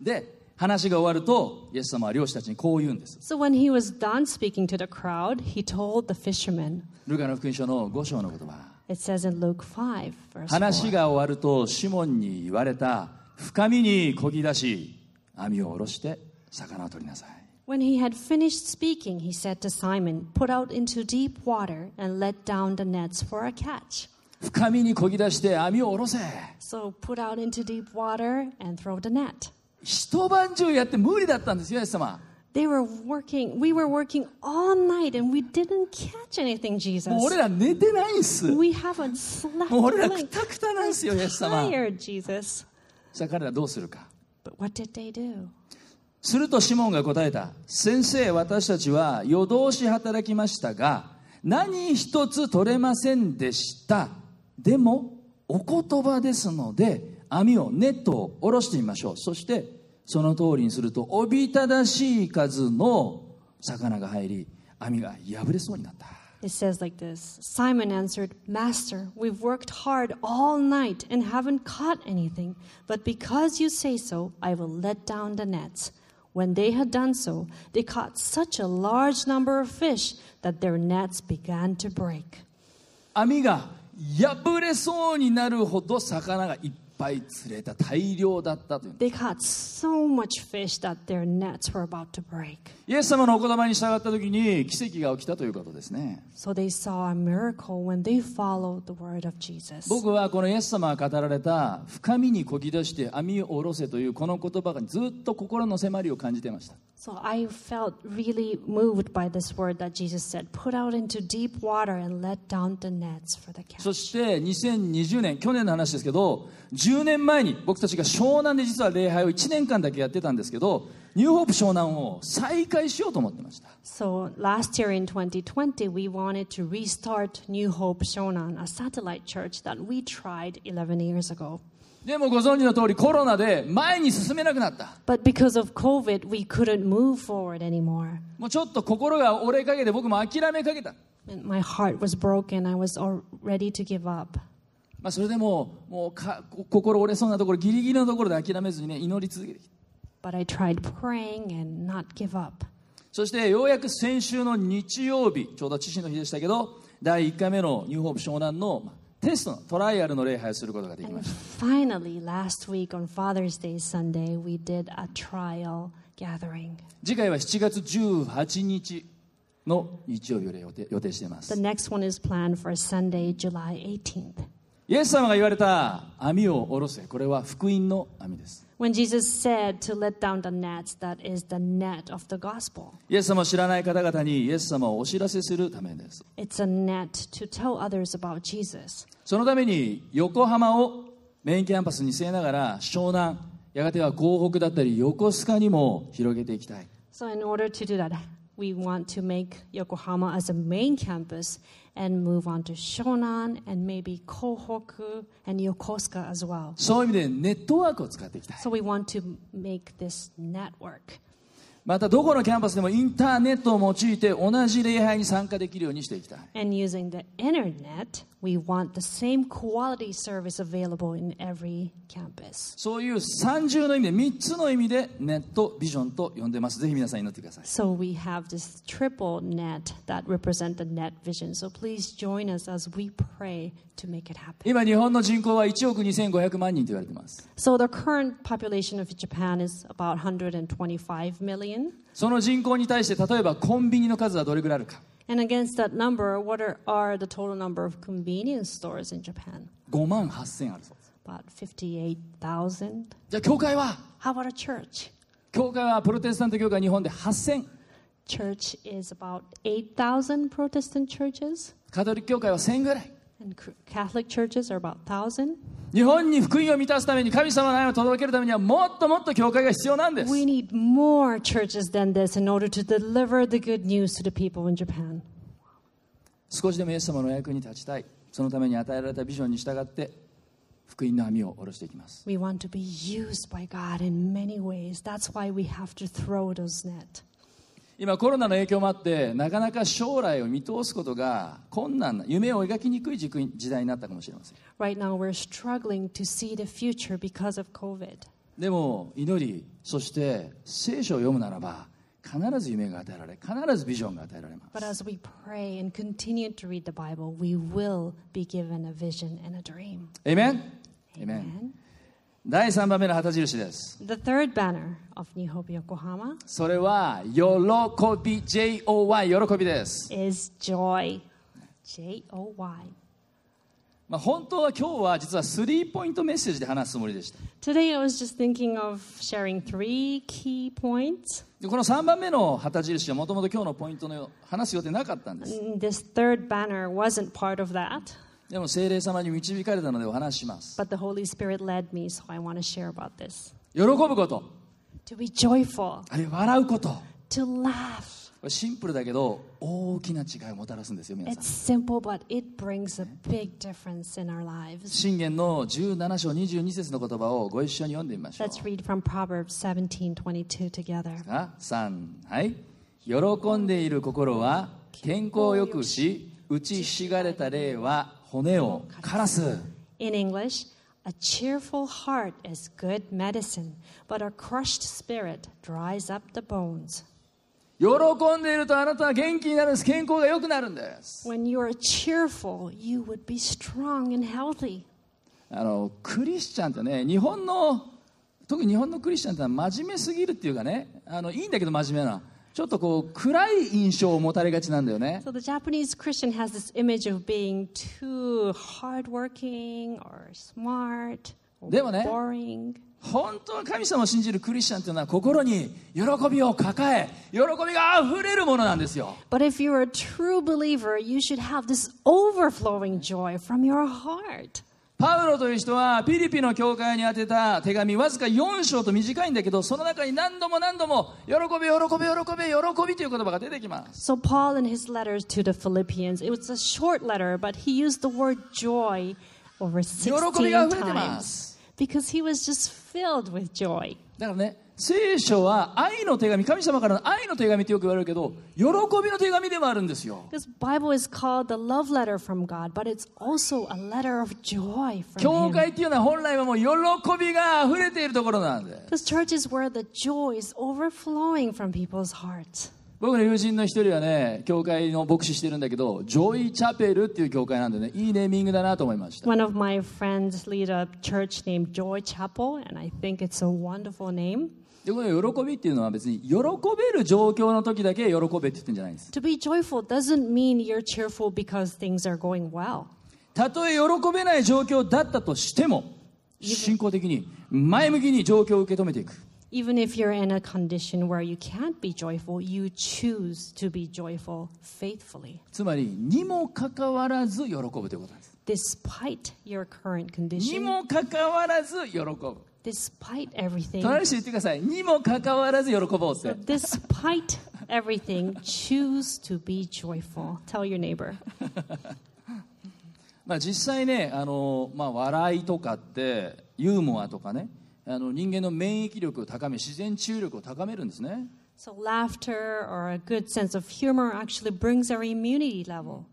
Speaker 2: で話が終わるとイエス様は漁師たちにこう言うんです
Speaker 1: So when he was done speaking to the crowd, he told the fishermen,
Speaker 2: ルカの福音書の5章の言葉
Speaker 1: it says in Luke 5, verse
Speaker 2: 話
Speaker 1: 4.
Speaker 2: が終わるとシモンに言われた深みにこぎ出し網を下ろして魚を取りなさい
Speaker 1: When he had finished speaking, he said to Simon, Put out into deep water and let down the nets for a catch.
Speaker 2: 深みにこぎ出して網を下ろせ
Speaker 1: So put out into deep water and throw the net.
Speaker 2: 一晩中やって無理だったんですよイエス様
Speaker 1: They were working, we were working all night and we didn't catch anything, Jesus.
Speaker 2: もう俺ら寝てないんす
Speaker 1: We haven't slept.
Speaker 2: もう俺らくたくたなんですよイエス様
Speaker 1: tired, Jesus.
Speaker 2: さあ彼らどうするか
Speaker 1: But what did they do?
Speaker 2: するとシモンが答えた先生私たちは夜通し働きましたが何一つ取れませんでしたでもお言葉ですので網をネットを下ろしてみましょうそしてその通りにするとおびただしい数の魚が入り網が破れそうになった
Speaker 1: It says like this Simon answered, Master, we've worked hard all night and haven't caught anything, but because you say so, I will let down the nets. When they had done so, they caught such a large number of fish that their nets began to break.
Speaker 2: 網が破れそうになるほど魚がいっぱい釣れた大量だったという
Speaker 1: They caught so much fish that their nets were about to break.
Speaker 2: イエス様のお言葉に従った時に奇跡が起きたということですね
Speaker 1: So they saw a miracle when they followed the word of Jesus.
Speaker 2: 僕はこのイエス様が語られた深みにこぎ出して網を下ろせというこの言葉がずっと心の迫りを感じていました
Speaker 1: So I felt really moved by this word that Jesus said, put out into deep water and let down the nets for the catch.
Speaker 2: そして2020年去年の話ですけど10年前に僕たちが湘南で実は礼拝を1年間だけやってたんですけどニューホープ湘南を再開しようと思ってました
Speaker 1: So last year in 2020, we wanted to restart New Hope Shonan, a satellite church that we tried 11 years ago.
Speaker 2: でもご存知の通りコロナで前に進めなくなった
Speaker 1: But because of COVID, we couldn't move forward anymore.
Speaker 2: もうちょっと心が折れかけて僕も諦めかけた
Speaker 1: my heart was broken. I was ready to give up.
Speaker 2: まあ、それでももうかこ心折れそうなところギリギリのところで諦めずにね祈り続けてきた
Speaker 1: But I tried praying and not give up.
Speaker 2: そしてようやく先週の日曜日ちょうど父の日でしたけど第1回目のニューホープ湘南のまあテストのトライアルの礼拝をすることができました
Speaker 1: Finally, last week on Father's Day Sunday, we did a trial gathering.
Speaker 2: 次回は7月18日の日曜日を予定予定していま
Speaker 1: The
Speaker 2: す
Speaker 1: next one is planned for Sunday, July 18th.
Speaker 2: イエス様が言われた網を下ろせこれは福音の網です
Speaker 1: When Jesus said to let down the nets, that is the net of the gospel.
Speaker 2: イエス様を知らない方々にイエス様をお知らせするためです
Speaker 1: It's a net to tell others about Jesus.
Speaker 2: そのために横浜をメインキャンパスに据えながら湘南やがては港北だったり横須賀にも広げていきたい
Speaker 1: So, in order to do that, we want to make Yokohama as a main campus and move on to Shonan and maybe Kohoku and Yokosuka as well.
Speaker 2: そういう意味でネットワークを使っていきたい
Speaker 1: So, we want to make this network.
Speaker 2: またどこのキャンパスでもインターネットを用いて同じ礼拝に参加できるようにしていきたい
Speaker 1: And using the internet, we want the same quality service available in every campus.
Speaker 2: そういう三重の意味で3つの意味でネットビジョンと呼んでますぜひ皆さん祈ってください
Speaker 1: So we have this triple net that represent the net vision. So please join us as we pray to make it happen.
Speaker 2: 今日本の人口は1億2500万人と言われています
Speaker 1: So the current population of Japan is about 125 million.
Speaker 2: その人口に対して例えばコンビニの数はどれぐらいあるか
Speaker 1: And against that number, what are, are the total number of convenience stores in Japan?
Speaker 2: 5万8000あるそうです
Speaker 1: About 58,000.
Speaker 2: じゃあ教会は
Speaker 1: How about a church?
Speaker 2: 教会はプロテスタント教会日本で8000
Speaker 1: Church is about 8,000 Protestant churches,
Speaker 2: カトリック教会は1000ぐらい
Speaker 1: and c- Catholic churches are about 1,000.
Speaker 2: 日本に福音を満たすために神様の愛を届けるためにはもっともっと教会が必要なんです
Speaker 1: We need more churches than this in order to deliver the good news to the people in Japan.
Speaker 2: 少しでもイエス様のお役に立ちたいそのために与えられたビジョンに従って福音の網を下ろしていきます
Speaker 1: We want to be used by God in many ways. That's why we have to throw those net.
Speaker 2: 今コロナの影響もあってなかなか将来を見通すことが困難な夢を描きにくい時代になったかもしれません。でも祈りそして聖書を読むならば必ず夢が与えられ必ずビジョンが与えられます。
Speaker 1: Bible,
Speaker 2: 第3番目の旗印です
Speaker 1: The third banner of New Hope Yokohama
Speaker 2: それは喜び JOY 喜びです
Speaker 1: is joy. J O Y.
Speaker 2: まあ、本当は今日は実はスリーポイントメッセージで話すつもりでした
Speaker 1: Today, I was just thinking of sharing three key points.
Speaker 2: でこの3番目の旗印はもともと今日のポイントの話す予定なかったんです
Speaker 1: This third banner wasn't part of that,
Speaker 2: でも聖霊様に導かれたのでお話しします
Speaker 1: but the Holy Spirit led me, so I want to share about this.
Speaker 2: 喜ぶこと
Speaker 1: To be joyful,
Speaker 2: あるいは笑うことこ
Speaker 1: to laugh.
Speaker 2: れシンプルだけど大きな違いをもたらすんですよ皆さん
Speaker 1: It's simple, but it brings a big difference in our lives.
Speaker 2: 信玄の17章22節の言葉をご一緒に読んでみましょう
Speaker 1: Let's read from Proverbs 17:22 together.
Speaker 2: あ3はい喜んでいる心は健康をよくし打ちひしがれた霊は骨を枯らす
Speaker 1: In English, a cheerful heart is good medicine, but a crushed spirit dries up the bones.
Speaker 2: 喜んでいるとあなたは元気になるんです健康が良くなるんです
Speaker 1: When you are cheerful, you would be strong and healthy.
Speaker 2: あのクリスチャンってね日本の特に日本のクリスチャンって真面目すぎるっていうかねあのいいんだけど真面目なちょっとこう暗い印象を持たれがちなんだよね
Speaker 1: So the Japanese Christian has this image of being too hardworking or smart or
Speaker 2: でもね、
Speaker 1: boring.
Speaker 2: 本当は神様を信じるクリスチャンっていうのは心に喜びを抱え喜びがあふれるものなんですよ
Speaker 1: But if you're a true believer, you should have this overflowing joy from your heart.
Speaker 2: パウロという人はピリピの教会に宛てた手紙わずか4章と短いんだけどその中に何度も何度も喜び喜び喜び喜びという言葉が出てきます
Speaker 1: So Paul in his letters to the Philippians, it was a short letter, but he used the word joy over
Speaker 2: 喜
Speaker 1: 16
Speaker 2: びが溢れてま
Speaker 1: times
Speaker 2: す
Speaker 1: because he was just filled with joy.
Speaker 2: だからね聖書は愛の手紙、神様からの愛の手紙ってよく言われるけど、喜びの手紙でもあるんですよ。教会っていうのは本来はもう喜びが溢れているところなんで。僕の友人の一人はね、教会の牧師してるんだけど、ジョイ・チャペルっていう教会なんでね、いいネーミングだなと思いました。
Speaker 1: One of my friends lead a church name Joy Chapel, and I think it's a wonderful name.
Speaker 2: でこの喜びっていうのは別に喜べる状況の時だけ喜べって言ってるんじゃないんです
Speaker 1: To be joyful doesn't mean you're cheerful because things are going well.
Speaker 2: たとえ喜べない状況だったとしても信仰的に前向きに状況を受け止めていく
Speaker 1: Even if you're in a condition where you can't be joyful, you choose to be joyful faithfully,
Speaker 2: つまりにもかかわらず喜ぶということです
Speaker 1: despite your current
Speaker 2: に
Speaker 1: condition,
Speaker 2: もかかわらず喜ぶ
Speaker 1: despite everything.
Speaker 2: 隣の人言ってくださいにもかかわらず喜ぼうって
Speaker 1: Despite everything, choose to be joyful. Tell your neighbor.
Speaker 2: まあ、実際ねあの、まあ、笑いとかってユーモアとかねあの人間の免疫力を高め自然治癒力を高めるんですね
Speaker 1: So, laughter or a good sense of humor actually brings our immunity level.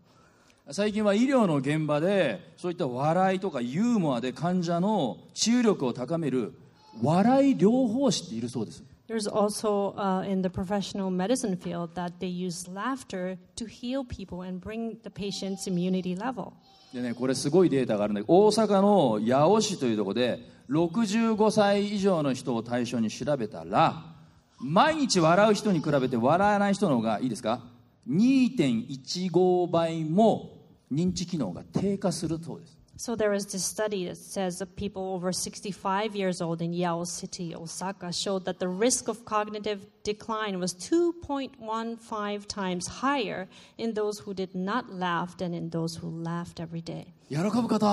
Speaker 2: 最近は医療の現場でそういった笑いとかユーモアで患者の治癒力を高める笑い療法士っているそうです
Speaker 1: There's also uh, in the professional medicine field that they use laughter to heal people and bring the patient's immunity level.
Speaker 2: でねこれすごいデータがあるんだけど大阪の八尾市というところで65歳以上の人を対象に調べたら毎日笑う人に比べて笑わない人の方がいいですか？2.15倍も認知機能が低下するそうです
Speaker 1: So there is this study that says that people over 65 years old in Yao City, Osaka, showed that the risk of cognitive decline was 2.15 times higher in those who did not laugh than in those who laughed every day.
Speaker 2: 喜ぶこと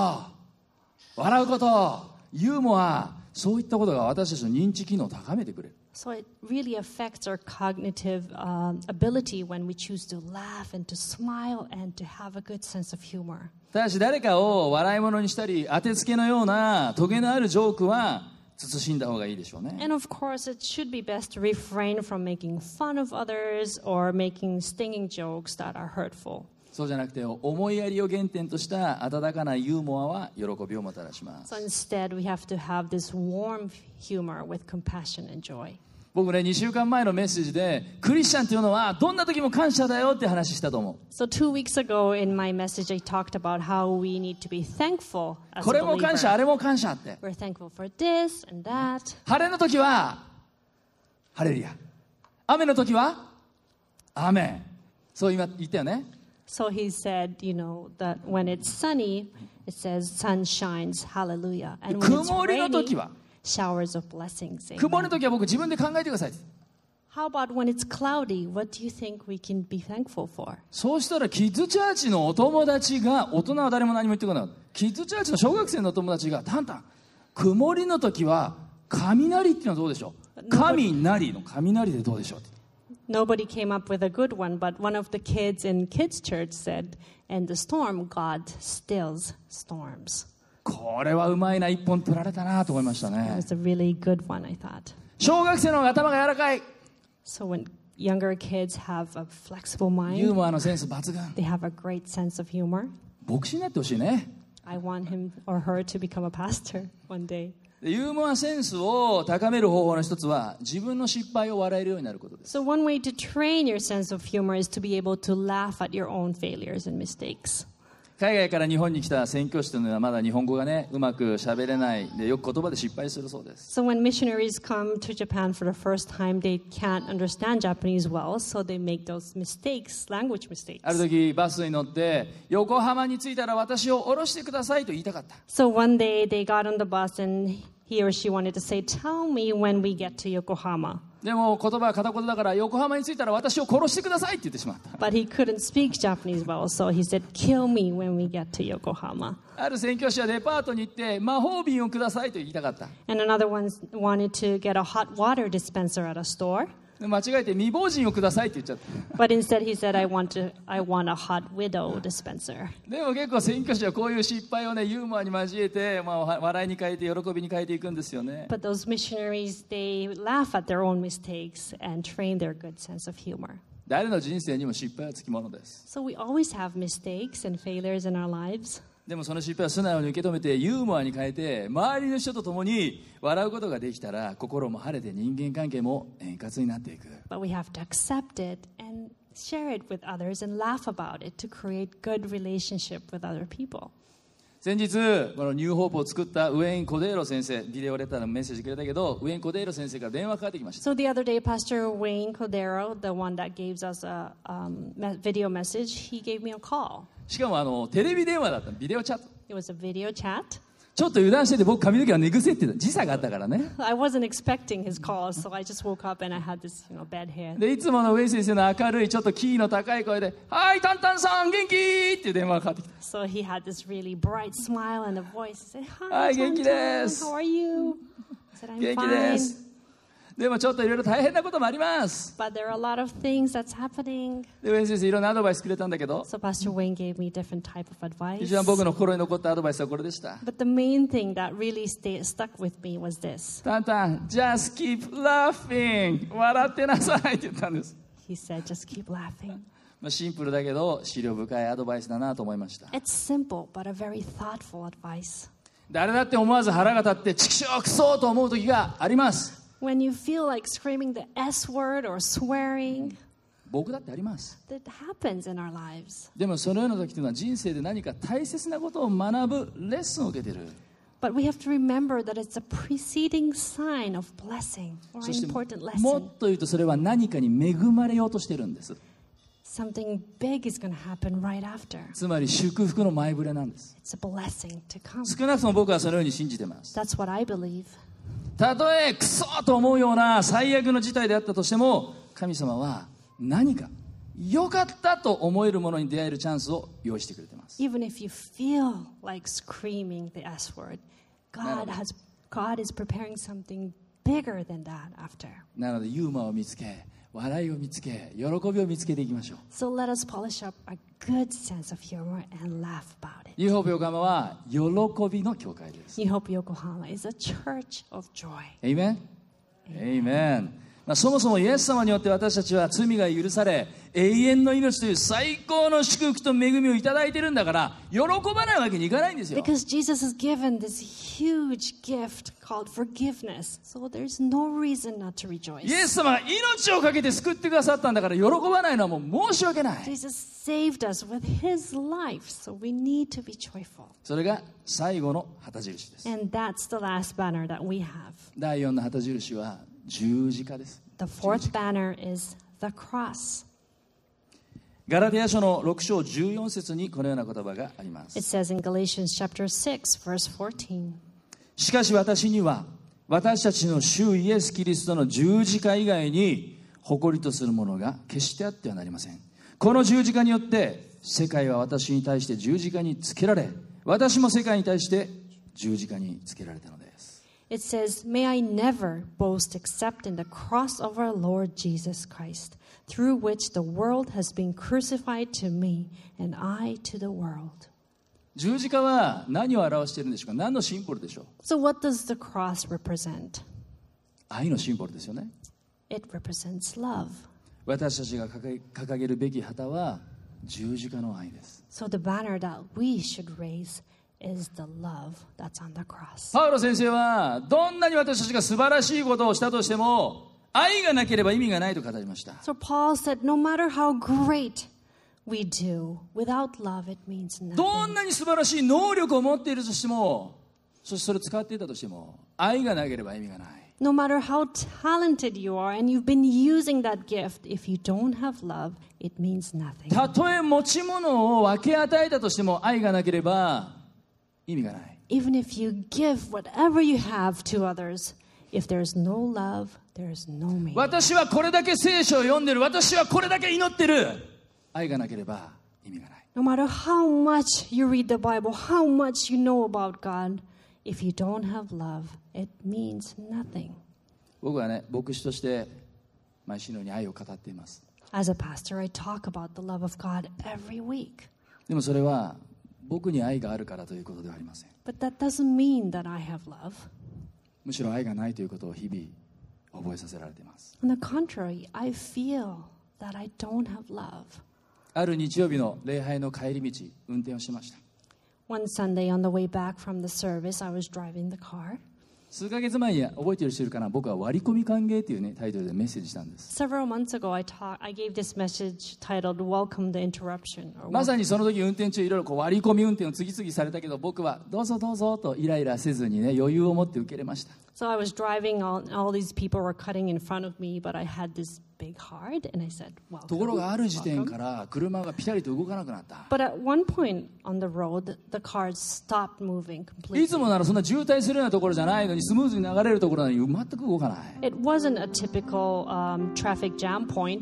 Speaker 2: 笑うことユーモアそういったことが私たちの認知機能を高めてくれる
Speaker 1: So it really affects our cognitive um, ability when we choose to laugh and to smile and to have a good sense of humor.
Speaker 2: ただし誰かを笑い物にしたり当てつけのようなトゲのあるジョークは慎んだ方がいいでしょうね
Speaker 1: And of course, it should be best to refrain from making fun of others or making stinging jokes that are hurtful.
Speaker 2: そうじゃなくて思いやりを原点とした温かなユーモアは喜びをもたらします。僕ね、2週間前のメッセージで、クリスチャンというのはどんな時も感謝だよって話したと思う。これも感謝、あれも感謝って。晴れの時は、晴れるや。雨の時は、雨。そう今言ったよね。
Speaker 1: So he said, you know, that when it's sunny, it says sun shines, hallelujah. And when it's
Speaker 2: 曇りの
Speaker 1: rainy,
Speaker 2: 時は
Speaker 1: showers of blessings.
Speaker 2: 曇りの
Speaker 1: Amen.
Speaker 2: 時は僕自分で考えてください
Speaker 1: How about when it's cloudy? What do you think we can be thankful for?
Speaker 2: そうしたらキッズチャーチのお友達が大人は誰も何も言ってこないキッズチャーチの小学生のお友達がタンタン曇りの時は雷っていうのはどうでしょう雷の雷でどうでしょうって
Speaker 1: Nobody came up with a good one, but one of the kids in kids' church said, "In the storm, God stills storms."
Speaker 2: これはうまいな一本取られたなと思いました
Speaker 1: It
Speaker 2: ね
Speaker 1: was a really good one, I thought.
Speaker 2: 小学生の方が頭が柔らかい
Speaker 1: So when younger kids have a flexible
Speaker 2: ユー
Speaker 1: mind,
Speaker 2: モアのセンス抜群
Speaker 1: they have a great sense of humor.
Speaker 2: 牧師になってほしいね
Speaker 1: I want him or her to become a pastor one day.
Speaker 2: ユーモアセンスを高める方法の一つは自分の失敗を笑えるようになることです
Speaker 1: So one way to train your sense of humor is to be able to laugh at your own failures and mistakes.
Speaker 2: 海外から日本に来た宣教師というのはまだ日本語がねうまく喋れないでよく言葉で失敗するそうです
Speaker 1: So when missionaries come to Japan for the first time, they can't understand Japanese well, so they make those mistakes, language mistakes.
Speaker 2: ある時バスに乗って横浜に着いたら私を降ろしてくださいと言いたかった
Speaker 1: So one day they got on the bus and he or she wanted to say, Tell me when we get to Yokohama.
Speaker 2: でも言葉は片言だから横浜に着いたら私を殺してくださいって言ってしまった
Speaker 1: But he couldn't speak Japanese well, so he said, Kill me when we get to Yokohama.
Speaker 2: ある宣教師はデパートに行って魔法瓶をくださいと言いたかった
Speaker 1: And another one wanted to get a hot water dispenser at a store.
Speaker 2: で間違えて未亡人をくださいって言っちゃった
Speaker 1: But instead he said, I want, to, I want a hot widow dispenser.
Speaker 2: でも結構宣教師はこういう失敗をねユーモアに交えて、まあ、わ笑いに変えて喜びに変えていくんですよね
Speaker 1: But those missionaries, they laugh at their own mistakes and train their good sense of humor.
Speaker 2: 誰の人生にも失敗はつきものです
Speaker 1: So we always have mistakes and failures in our lives.
Speaker 2: でもその失敗を素直に受け止めてユーモアに変えて周りの人と共に笑うことができたら心も晴れて人間関係も円滑になっていく
Speaker 1: But we have to accept it and share it with others and laugh about it to create good relationship with other people.
Speaker 2: 先日このニューホープを作ったウェイン・コデーロ先生ビデオレターのメッセージくれたけどウェイン・コデーロ先生から電話かかってきました
Speaker 1: So the other day, Pastor Wayne Cordero, the one that gave us a um, video message, he gave me a call.
Speaker 2: しかもあのテレビ電話だったのビデオチャット
Speaker 1: It was a video chat.
Speaker 2: ちょっと油断してて僕髪の毛は寝癖っていう時差があったからね
Speaker 1: I wasn't expecting his call, so I just woke up and I had this, you know, bad hair.
Speaker 2: でいつものウェイ先生の明るいちょっとキーの高い声で「はいタンタンさん元気?」っていう電話がかかってきた
Speaker 1: So he had this really bright smile and a voice. He said,
Speaker 2: Hi,
Speaker 1: Hi,
Speaker 2: genki
Speaker 1: Tantan.
Speaker 2: desu.
Speaker 1: How are you? I said, I'm
Speaker 2: 元気
Speaker 1: fine.
Speaker 2: ですでもちょっといろいろ大変なこともあります。で、ウェン先生、いろんなアドバイスくれたんだけど、一番僕の心に残ったアドバイスはこれでした。タンタン、just keep laughing! 笑ってなさいって言ったんです。まあシンプルだけど、資料深いアドバイスだなと思いました。誰だって思わず腹が立って、ちくしょう、くそと思う時があります。
Speaker 1: When you feel like screaming the S word or swearing,
Speaker 2: 僕だってあります
Speaker 1: that happens in our lives.
Speaker 2: でもそのような時というのは人生で何か大切なことを学ぶレッスンを受けてる
Speaker 1: But we have to remember that it's a preceding sign of blessing or
Speaker 2: そ
Speaker 1: an
Speaker 2: して
Speaker 1: important
Speaker 2: も
Speaker 1: lesson.
Speaker 2: っと言うとそれは何かに恵まれようとしてるんです
Speaker 1: Something big is going to happen right after.
Speaker 2: つまり祝福の前触れなんです
Speaker 1: It's a blessing to come.
Speaker 2: 少なくとも僕はそのように信じてます
Speaker 1: That's what I believe.
Speaker 2: たとえクソと思うような最悪の事態であったとしても神様は何か良かったと思えるものに出会えるチャンスを用意してくれてます
Speaker 1: Even if you feel like screaming the S word, God has God is preparing something bigger than that after.
Speaker 2: なのでユーモアを見つけ笑いを見つけ、喜びを見つけていきましょう。
Speaker 1: So、ニューホは喜びの教会です。ニ
Speaker 2: ューホープ横浜は
Speaker 1: a church of joy.
Speaker 2: Amen? Amen. Amen. まあ、そもそもイエス様によって私たちは罪が許され永遠の命という最高の祝福と恵みをいただいてるんだから喜ばないわけにいかないんですよ
Speaker 1: Because Jesus has given this huge gift called forgiveness. So there's no reason not to
Speaker 2: イ
Speaker 1: rejoice.
Speaker 2: エス様が命をかけて救ってくださったんだから喜ばないのはもう申し訳ない
Speaker 1: Jesus saved us with his life, so we need to be joyful.
Speaker 2: それが最後の旗印です
Speaker 1: And that's the last banner that we have.
Speaker 2: 第4の旗印は十字架です
Speaker 1: The fourth banner is the cross.
Speaker 2: ガラテヤ書の6章14節にこのような言葉があります
Speaker 1: It says in Galatians chapter 6, verse 14.
Speaker 2: しかし私には私たちの主イエス・キリストの十字架以外に誇りとするものが決してあってはなりませんこの十字架によって世界は私に対して十字架につけられ私も世界に対して十字架につけられたのです
Speaker 1: It says, May I never boast except in the cross of our Lord Jesus Christ, through which the world has been crucified to me, and I to the world.
Speaker 2: 十字架は何を表しているんでしょうか何のシンボルでしょう
Speaker 1: So, what does the cross represent?
Speaker 2: 愛のシンボルですよね
Speaker 1: It represents love.
Speaker 2: 私たちが掲げ掲げるべき旗は十字架の愛です
Speaker 1: So, the banner that we should raise
Speaker 2: パウロ先生はどんなに私たちが素晴らしいことをしたとしても愛がなければ意味がないと語りました
Speaker 1: So, Paul said, No matter how great we do, without love, it means
Speaker 2: ど
Speaker 1: nothing.
Speaker 2: んなに素晴らしい能力を持っているとしてもそしてそれを使っていたとしても愛がなければ意味がない
Speaker 1: No matter how talented you are and you've been using that gift, if you don't have love, it means nothing.
Speaker 2: たとえ持ち物を分け与えたとしても愛がなければ意味がない
Speaker 1: Even if you give whatever you have to others, if there's no love, there's no meaning.
Speaker 2: 私はこれだけ聖書を読んでる私はこれだけ祈ってる愛がなければ意味がない
Speaker 1: No matter how much you read the Bible, how much you know about God, if you don't have love, it means nothing.
Speaker 2: 僕はね牧師として毎週のように愛を語っています
Speaker 1: As a pastor, I talk about the love of God every week.
Speaker 2: でもそれは僕に愛があるからということではありません
Speaker 1: But that doesn't mean that I have love.
Speaker 2: むしろ愛がないということを日々覚えさせられています
Speaker 1: On the contrary, I feel that I don't have love.
Speaker 2: ある日曜日の礼拝の帰り道運転をしました
Speaker 1: One Sunday on the way back from the service, I was driving the car.
Speaker 2: 数ヶ月前に覚えてる人いるかな？僕は割り込み歓迎という、ね、タイトルでメッセージしたんです。まさにその時運転中いろいろこう割り込み運転を次々されたけど僕はどうぞどうぞとイライラせずに、ね、余裕を持って受けれました。ところがある時点から車がピタリと動かなくなった。いつもならそんな渋滞するようなところじゃないのにスムーズに流れるところに全く動かない。
Speaker 1: Typical,、um, point,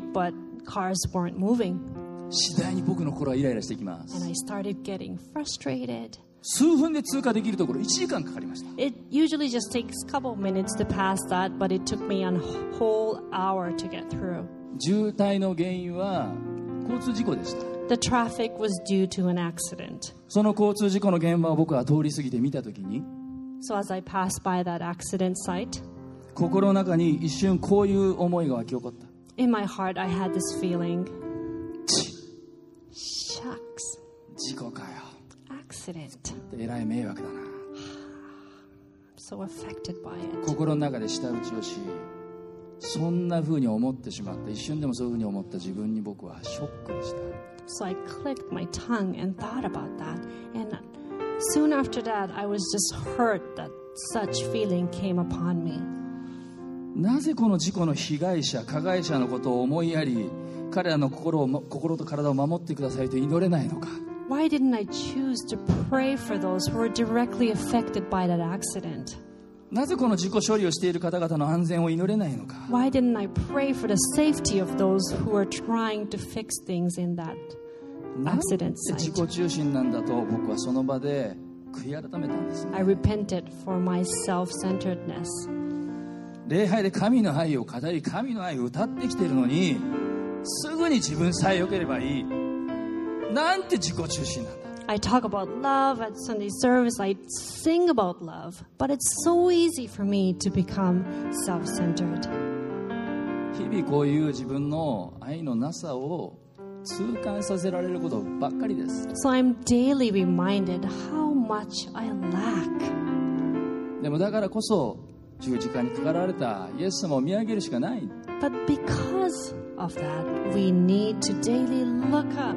Speaker 2: 次第に僕の心はイライラしていきます。
Speaker 1: And I started getting frustrated.
Speaker 2: 数分で通過できるところ1時間かかりました
Speaker 1: It usually just takes a couple minutes to pass that, but it took me a whole hour to get through.
Speaker 2: 渋滞の原因は交通事故でした
Speaker 1: The traffic was due to an accident.
Speaker 2: その交通事故の現場を僕は通り過ぎて見た時に
Speaker 1: So as I passed by that accident site,
Speaker 2: 心の中に一瞬こういう思いが湧き起こった
Speaker 1: in my heart, I had this feeling
Speaker 2: 事故かよ
Speaker 1: accident.
Speaker 2: えらい迷惑だな
Speaker 1: So affected by it.
Speaker 2: 心の中で舌打ちをしそんな風に思ってしまった一瞬でもそういう風に思った自分に僕はショックでした
Speaker 1: So I clicked my tongue and thought about that. And soon after that, I was just hurt that such feeling came upon me.
Speaker 2: なぜこの事故の被害者加害者のことを思いやり彼らの心を心と体を守ってくださいと祈れないのか
Speaker 1: Why didn't I choose to pray for those who were directly affected by that accident?
Speaker 2: なぜこの事故処理をしている方々の安全を祈れないのか
Speaker 1: Why didn't I pray for the safety of those who are trying to fix things in that
Speaker 2: なんで自?己中心なんだと僕はその場で悔い改めたんです
Speaker 1: I repented for my self centeredness.
Speaker 2: 礼拝で神の愛を語り神の愛を歌ってきているのにすぐに自分さえ良ければいい なんて自己中心なんだ
Speaker 1: I talk about love at Sunday service, I sing about love, but it's so easy for me to become self centered.
Speaker 2: 日々こういう自分の愛のなさを痛感させられることばっかりです
Speaker 1: So I'm daily reminded how much I lack.
Speaker 2: でもだからこそ十字架にかかられたイエス様を見上げるしかない
Speaker 1: But because of that, we need to daily look up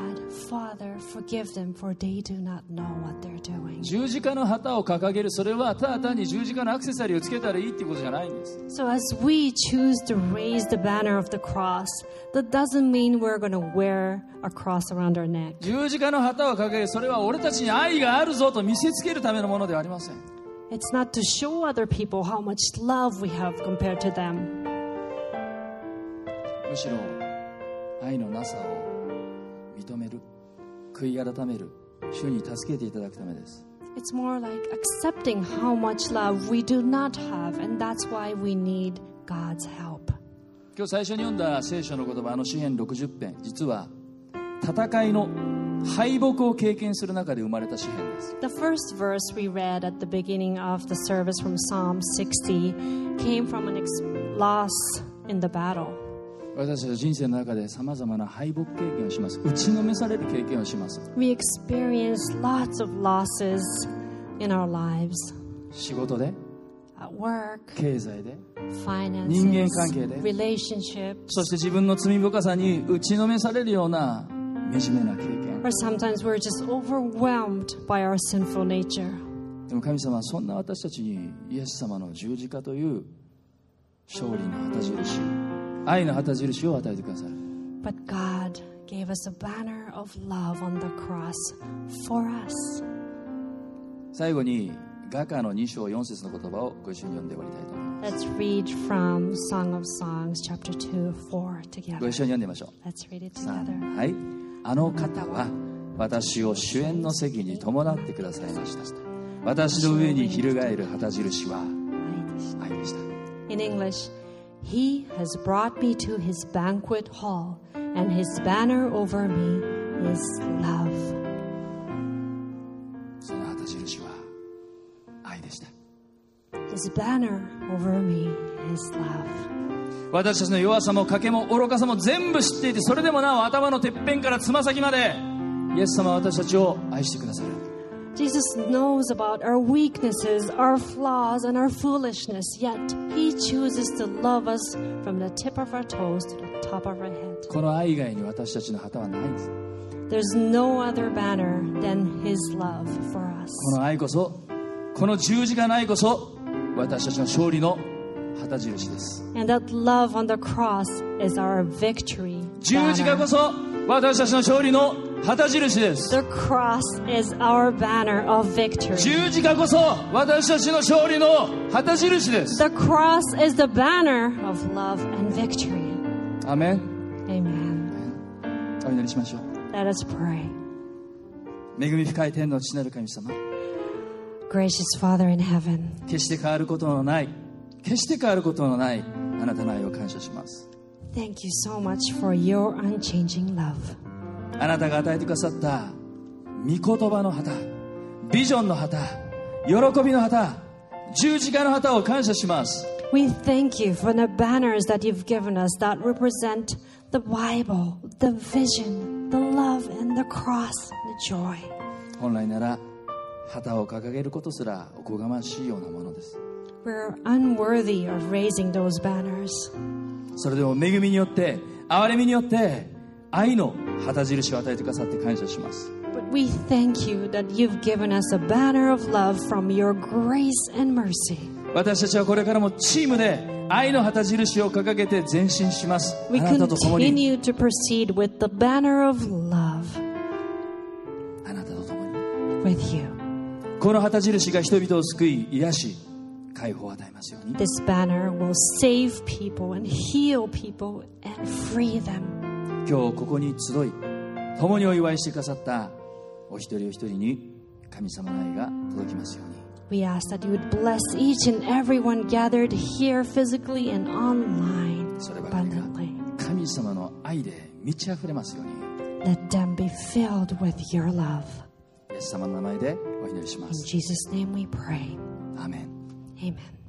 Speaker 1: Father, forgive them, for they do not know what they're doing.
Speaker 2: 十字架の旗を掲げるそれはただ単に十字架のアクセサリーをつけたらいいっていうことじゃないんです
Speaker 1: So, as we choose to raise the banner of the cross, that doesn't mean we're going to wear a cross around our neck.
Speaker 2: 十字架の旗を掲げるそれは俺たちに愛があるぞと見せつけるためのものではありません
Speaker 1: It's not to show other people how much love we have compared to them.
Speaker 2: むしろ愛のなさを認める悔い改める主に助けていただくためです
Speaker 1: It's more like accepting how much love we do not have, and that's why we need God's help.
Speaker 2: 今日最初に読んだ聖書の言葉あの詩編60編実は戦いの敗北を経験する中で生まれた詩編です
Speaker 1: The first verse we read at the beginning of the service from Psalm 60 came from an ex- loss in the battle.
Speaker 2: 私たちは人生の中でさまざまな敗北経験をします打ちのめされる経験をします
Speaker 1: We experience lots of losses in our lives
Speaker 2: 仕事で
Speaker 1: at work,
Speaker 2: 経済で
Speaker 1: finances,
Speaker 2: 人間関係で。
Speaker 1: relationships,
Speaker 2: そして自分の罪深さに打ちのめされるような惨めな経験
Speaker 1: or sometimes we're just overwhelmed by our sinful nature.
Speaker 2: でも神様はそんな私たちにイエス様の十字架という勝利の旗印愛の旗印を与えてくださる
Speaker 1: But God gave us a banner of love on the cross for us.
Speaker 2: 最後に画家の2章4節の言葉をご一緒に読んで終わりたいと思います
Speaker 1: Let's read from Song of Songs, chapter 2, 4
Speaker 2: ご
Speaker 1: together.
Speaker 2: 一緒に読んでみましょう
Speaker 1: Let's read it
Speaker 2: さ
Speaker 1: together.
Speaker 2: あはいあの方は私を主演の席に伴ってくださいました私の上に翻る旗印は愛でした
Speaker 1: In English, He has brought me to His banquet hall, and His banner over me is love.
Speaker 2: その旗印は愛でした
Speaker 1: His banner over me is love.
Speaker 2: 私たちの弱さも賭けも愚かさも全部知っていてそれでもなお頭のてっぺんからつま先までイエス様は私たちを愛してくださる
Speaker 1: Jesus knows about our weaknesses, our flaws, and our foolishness, yet He chooses to love us from the tip of our toes to the top of our head.
Speaker 2: この愛以外に私たちの旗はないんです
Speaker 1: There's no other banner than His love for us.
Speaker 2: この愛こそこの十字架の愛こそ私たちの勝利の旗印です
Speaker 1: And that love on the cross is our victory.
Speaker 2: 十字架
Speaker 1: banner.
Speaker 2: こそ私たちの勝利の旗印です
Speaker 1: The cross is our banner of victory.
Speaker 2: 十字架こそ私たちの勝利の旗印です
Speaker 1: The cross is the banner of love and victory.
Speaker 2: アーメン
Speaker 1: Amen.
Speaker 2: お祈りしましょう
Speaker 1: Let us pray.
Speaker 2: 恵み深い天の父なる神様
Speaker 1: Gracious Father in heaven,
Speaker 2: 決して変わることのない決して変わることのないあなたの愛を感謝します
Speaker 1: thank you so much for your unchanging love.
Speaker 2: あなたが与えてくださった御言葉の旗ビジョンの旗喜びの旗十字架の旗を感謝します
Speaker 1: We thank you for the banners that you've given us that represent the Bible, the vision, the love, and the cross, the joy.
Speaker 2: 本来なら旗を掲げることすらおこがましいようなものです
Speaker 1: We're unworthy of raising those banners.
Speaker 2: それでも恵みによって憐れみによって愛の旗印を与えてくださって感謝します
Speaker 1: But we thank you that you've given us a banner of love from your grace and mercy.
Speaker 2: 私たちはこれからもチームで愛の旗印を掲げて前進しますあ
Speaker 1: We
Speaker 2: なたと共に
Speaker 1: continue to proceed with the banner of love
Speaker 2: あなたと共に
Speaker 1: with you.
Speaker 2: この旗印が人々を救い癒し解放を与えますように
Speaker 1: This banner will save people and heal people and free them.
Speaker 2: 今日ここに集い共にお祝いしてくださったお一人お一人に神様の愛が届きますように
Speaker 1: We ask that you would bless each and everyone gathered here physically and online abundantly.
Speaker 2: 神様の愛で満ち溢れますように
Speaker 1: Let them be filled with your love.
Speaker 2: イエス様の名前でお祈りしま
Speaker 1: In
Speaker 2: す
Speaker 1: Jesus' name we pray.
Speaker 2: アーメン
Speaker 1: Amen.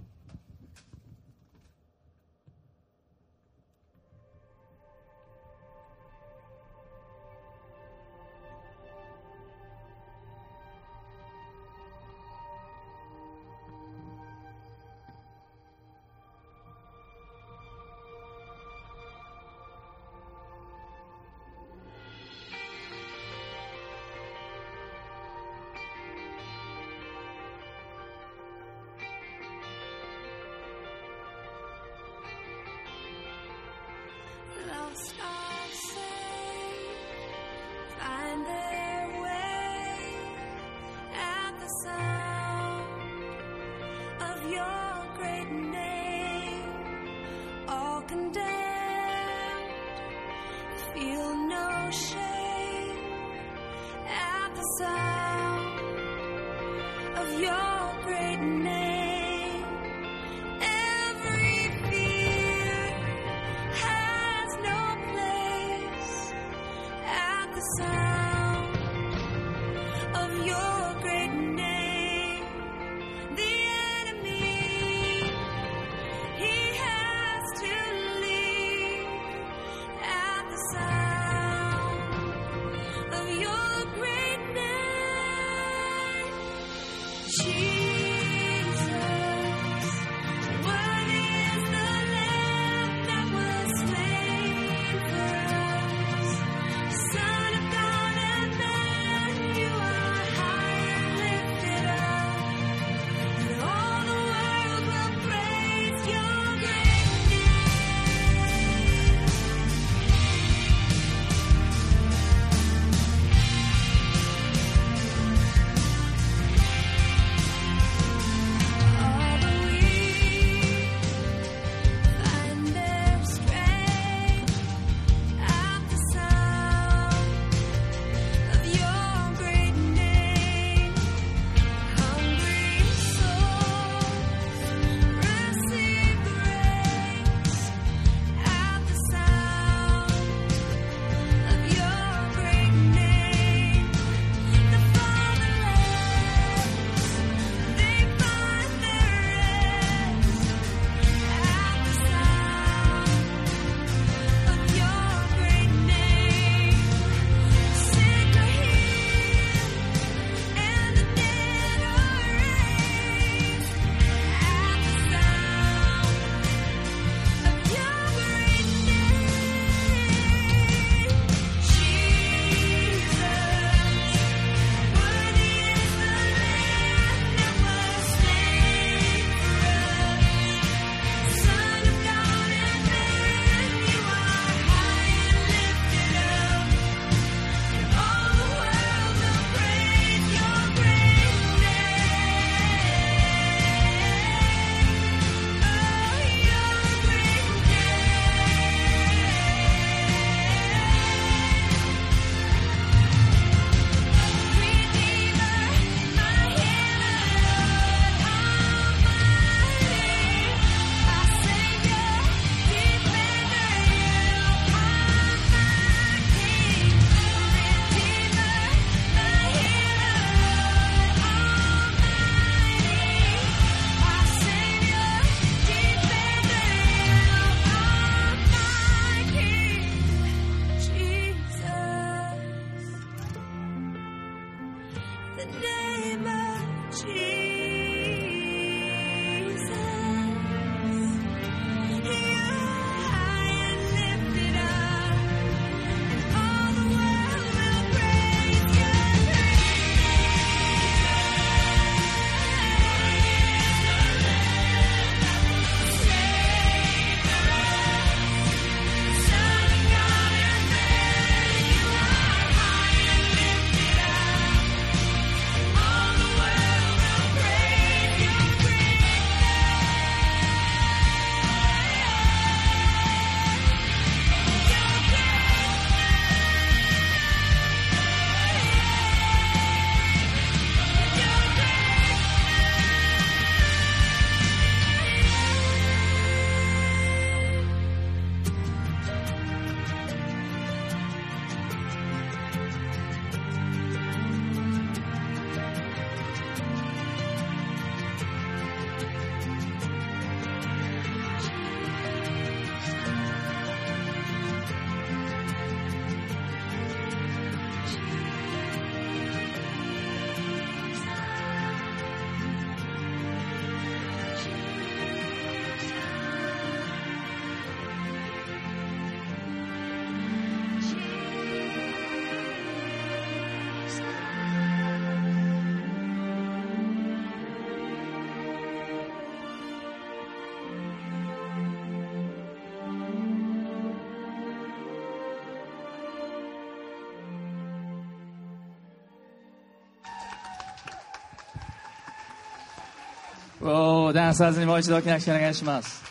Speaker 2: おーダンサーズにもう一度大きな拍手お願いします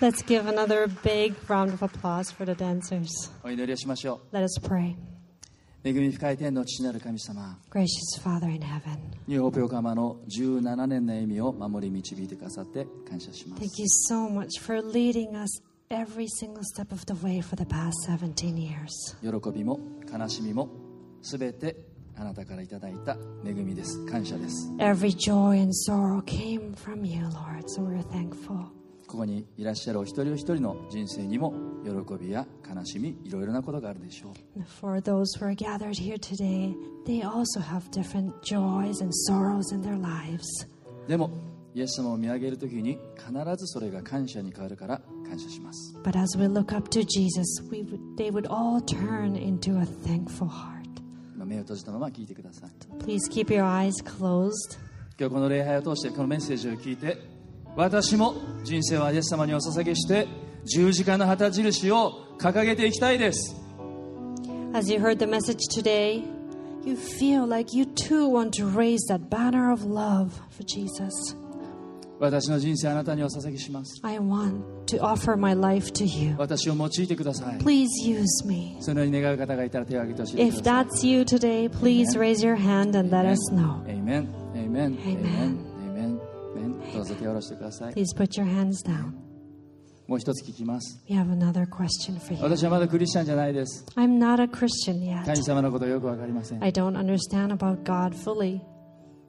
Speaker 1: Let's give another big round of applause for the dancers.
Speaker 2: お祈りをしましょ
Speaker 1: Let us pray.
Speaker 2: う恵み深い天の父なる神様
Speaker 1: Gracious Father in heaven,
Speaker 2: ニューホープ横浜の17年の歩みを守り導いてくださって感謝します
Speaker 1: thank you so much for leading us every single step of the way for the past 17 years.
Speaker 2: 喜びも悲しみもすべてあなたからいただいた恵みです感謝です
Speaker 1: Every joy and sorrow came from you, Lord, so we're thankful.
Speaker 2: ここにいらっしゃるお一人お一人の人生にも喜びや悲しみいろいろなことがあるでしょう
Speaker 1: For those who are gathered here today, they also have different joys and sorrows in their lives.
Speaker 2: でもイエス様を見上げるときに必ずそれが感謝に変わるから感謝します
Speaker 1: But as we look up to Jesus, we would, they would all turn into a thankful heart.
Speaker 2: 今目を閉じたまま聞いてください
Speaker 1: Please keep your eyes closed.
Speaker 2: 今日この礼拝を通してこのメッセージを聞いて私も人生はイエス様にお捧げして十字架の旗印を掲げていきたいです
Speaker 1: As you heard the message today, you feel like you too want to raise that banner of love for Jesus.
Speaker 2: 私の人生あなたにお捧げします
Speaker 1: I want to offer my life to you.
Speaker 2: 私を用いてください
Speaker 1: Please use me.
Speaker 2: そのように願う方がいたら手を挙げてほしいで
Speaker 1: If that's you today, please raise your hand and let us know. Amen.
Speaker 2: エイメンエイメンどうぞ手を下ろしてください
Speaker 1: Please put your hands down.
Speaker 2: もう一つ聞きます
Speaker 1: We have another question for you.
Speaker 2: 私はまだクリスチャンじゃないです
Speaker 1: I'm not a Christian yet.
Speaker 2: 神様のことよくわかりません
Speaker 1: I don't understand about God fully.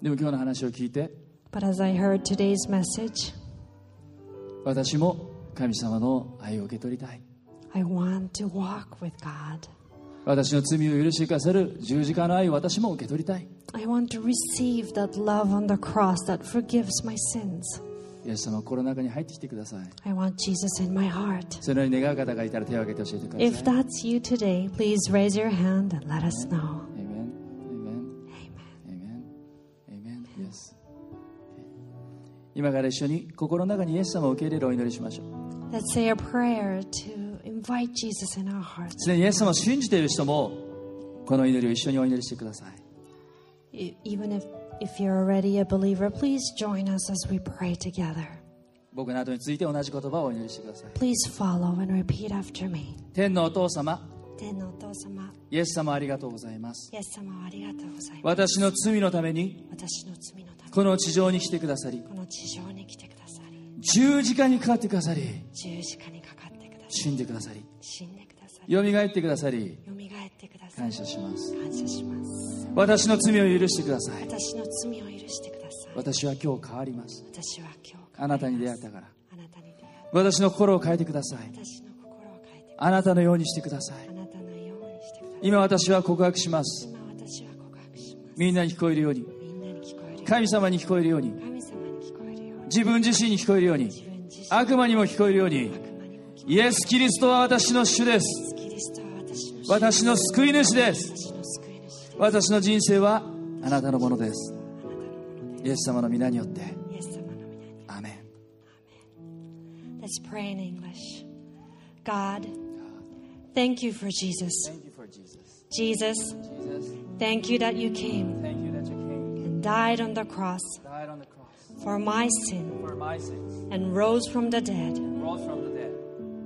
Speaker 2: でも今日の話を聞いて
Speaker 1: But as I heard today's message,
Speaker 2: 私も神様の愛を受け取りたい
Speaker 1: I want to walk with God.
Speaker 2: 私の罪を許してくださる十字架の愛を私も受け取りたい
Speaker 1: I want to receive that love on the cross that forgives my sins.
Speaker 2: イエス様心の中に入ってきてください
Speaker 1: I want Jesus in my heart.
Speaker 2: そのように願う方がいたら手を挙げて教えてくだ
Speaker 1: If
Speaker 2: さい
Speaker 1: that's you today, please raise your hand and let us know.
Speaker 2: エイメンエイメンエイメンエイメン Yes 今から一緒に心の中にイエス様を受け入れるお祈りしましょう
Speaker 1: Let's say a prayer to invite Jesus in our hearts.
Speaker 2: すでにイエス様を信じている人もこの祈りを一緒にお祈りしてください
Speaker 1: E- Even if, if you're already a believer, please join us as we pray together.
Speaker 2: 僕の後について同じ言葉をお祈りしてください
Speaker 1: Please follow and repeat after me.
Speaker 2: 天のお父様
Speaker 1: 天のお父様、
Speaker 2: イエス様ありがとうございます。
Speaker 1: イエス様をありがとうございます。
Speaker 2: 私の罪のために
Speaker 1: 私の罪のために
Speaker 2: この地上に来てくださり
Speaker 1: この地上に来てくださり、
Speaker 2: 十字架にかかってくださり
Speaker 1: 十字架にかかってくださ
Speaker 2: 死んでくださり
Speaker 1: り、死んでくださり、
Speaker 2: よみがえってくださり
Speaker 1: 蘇ってくださ
Speaker 2: 感
Speaker 1: り、
Speaker 2: 謝します。
Speaker 1: 感謝します。
Speaker 2: 私の罪を許してください。
Speaker 1: 私の罪を許してください。
Speaker 2: 私は今日変わります。
Speaker 1: 私は今日
Speaker 2: あなたに出会ったから。
Speaker 1: あなたに出会って
Speaker 2: 私の心を変えてください。
Speaker 1: 私の心を変えて
Speaker 2: あなたのようにしてください今私は告白します。みんなに聞こえるように。神様に聞こえるように。自分自身に聞こえるように。悪魔にも聞こえるように。イエス・キリストは私の主です。
Speaker 1: 私の
Speaker 2: 救い主です。
Speaker 1: 私の
Speaker 2: 人生はあなたのものです。イエス様の皆によって。アーメン。
Speaker 1: Let's pray in English. God, thank you for Jesus.
Speaker 2: Thank you for Jesus.
Speaker 1: Jesus,
Speaker 2: Jesus,
Speaker 1: thank you that you came
Speaker 2: thank you that you came,
Speaker 1: and died on the cross
Speaker 2: died on the cross
Speaker 1: for my sin
Speaker 2: for my sins,
Speaker 1: and rose from the dead
Speaker 2: rose from the dead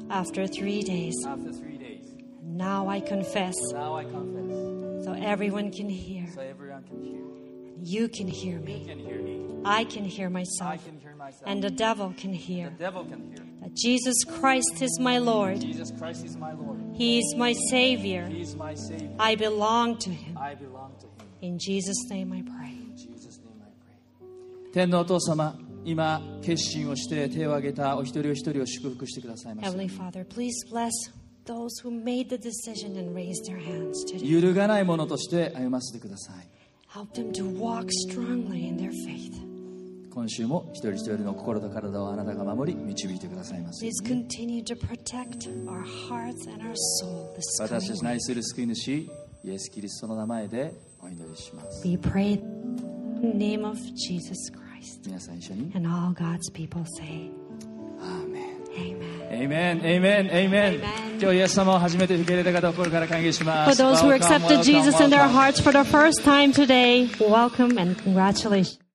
Speaker 1: after three days.
Speaker 2: after three days.
Speaker 1: Now I confess
Speaker 2: Now I confess,
Speaker 1: so everyone can hear.
Speaker 2: so everyone can hear.
Speaker 1: You can hear
Speaker 2: You
Speaker 1: me.
Speaker 2: can hear me.
Speaker 1: I can hear
Speaker 2: I
Speaker 1: myself.
Speaker 2: can hear myself.
Speaker 1: And the devil can
Speaker 2: the devil can hear.
Speaker 1: that Jesus Christ is my Lord.
Speaker 2: Jesus Christ is my Lord.
Speaker 1: He is my Savior.
Speaker 2: He is my Savior.
Speaker 1: I belong to Him.
Speaker 2: I belong to Him.
Speaker 1: In Jesus' name I pray.
Speaker 2: In Jesus' name I pray. 天のお父様、今、決心をして手を挙げたお一人お一人を祝福してくださいまし
Speaker 1: Heavenly Father, please bless those who made the decision and raised their hands today.
Speaker 2: 揺るがないものとして歩ませてください。
Speaker 1: Help them to walk strongly in their faith.
Speaker 2: 今週も一人一人の心と体をあなたが守り導いてくださいます。私たちの愛する救い主、イエス・キリストの名前でお祈りします。
Speaker 1: We pray in the name of Jesus Christ.
Speaker 2: 皆さん一緒に。
Speaker 1: And all God's people say。Amen.
Speaker 2: エイメン、エイメン、エイメン
Speaker 1: Amen。
Speaker 2: 今日イエス様を初めて受け入れた方、心から歓迎しま
Speaker 1: For
Speaker 2: す。
Speaker 1: those who accepted Jesus in their hearts for the first time today, welcome and congratulations.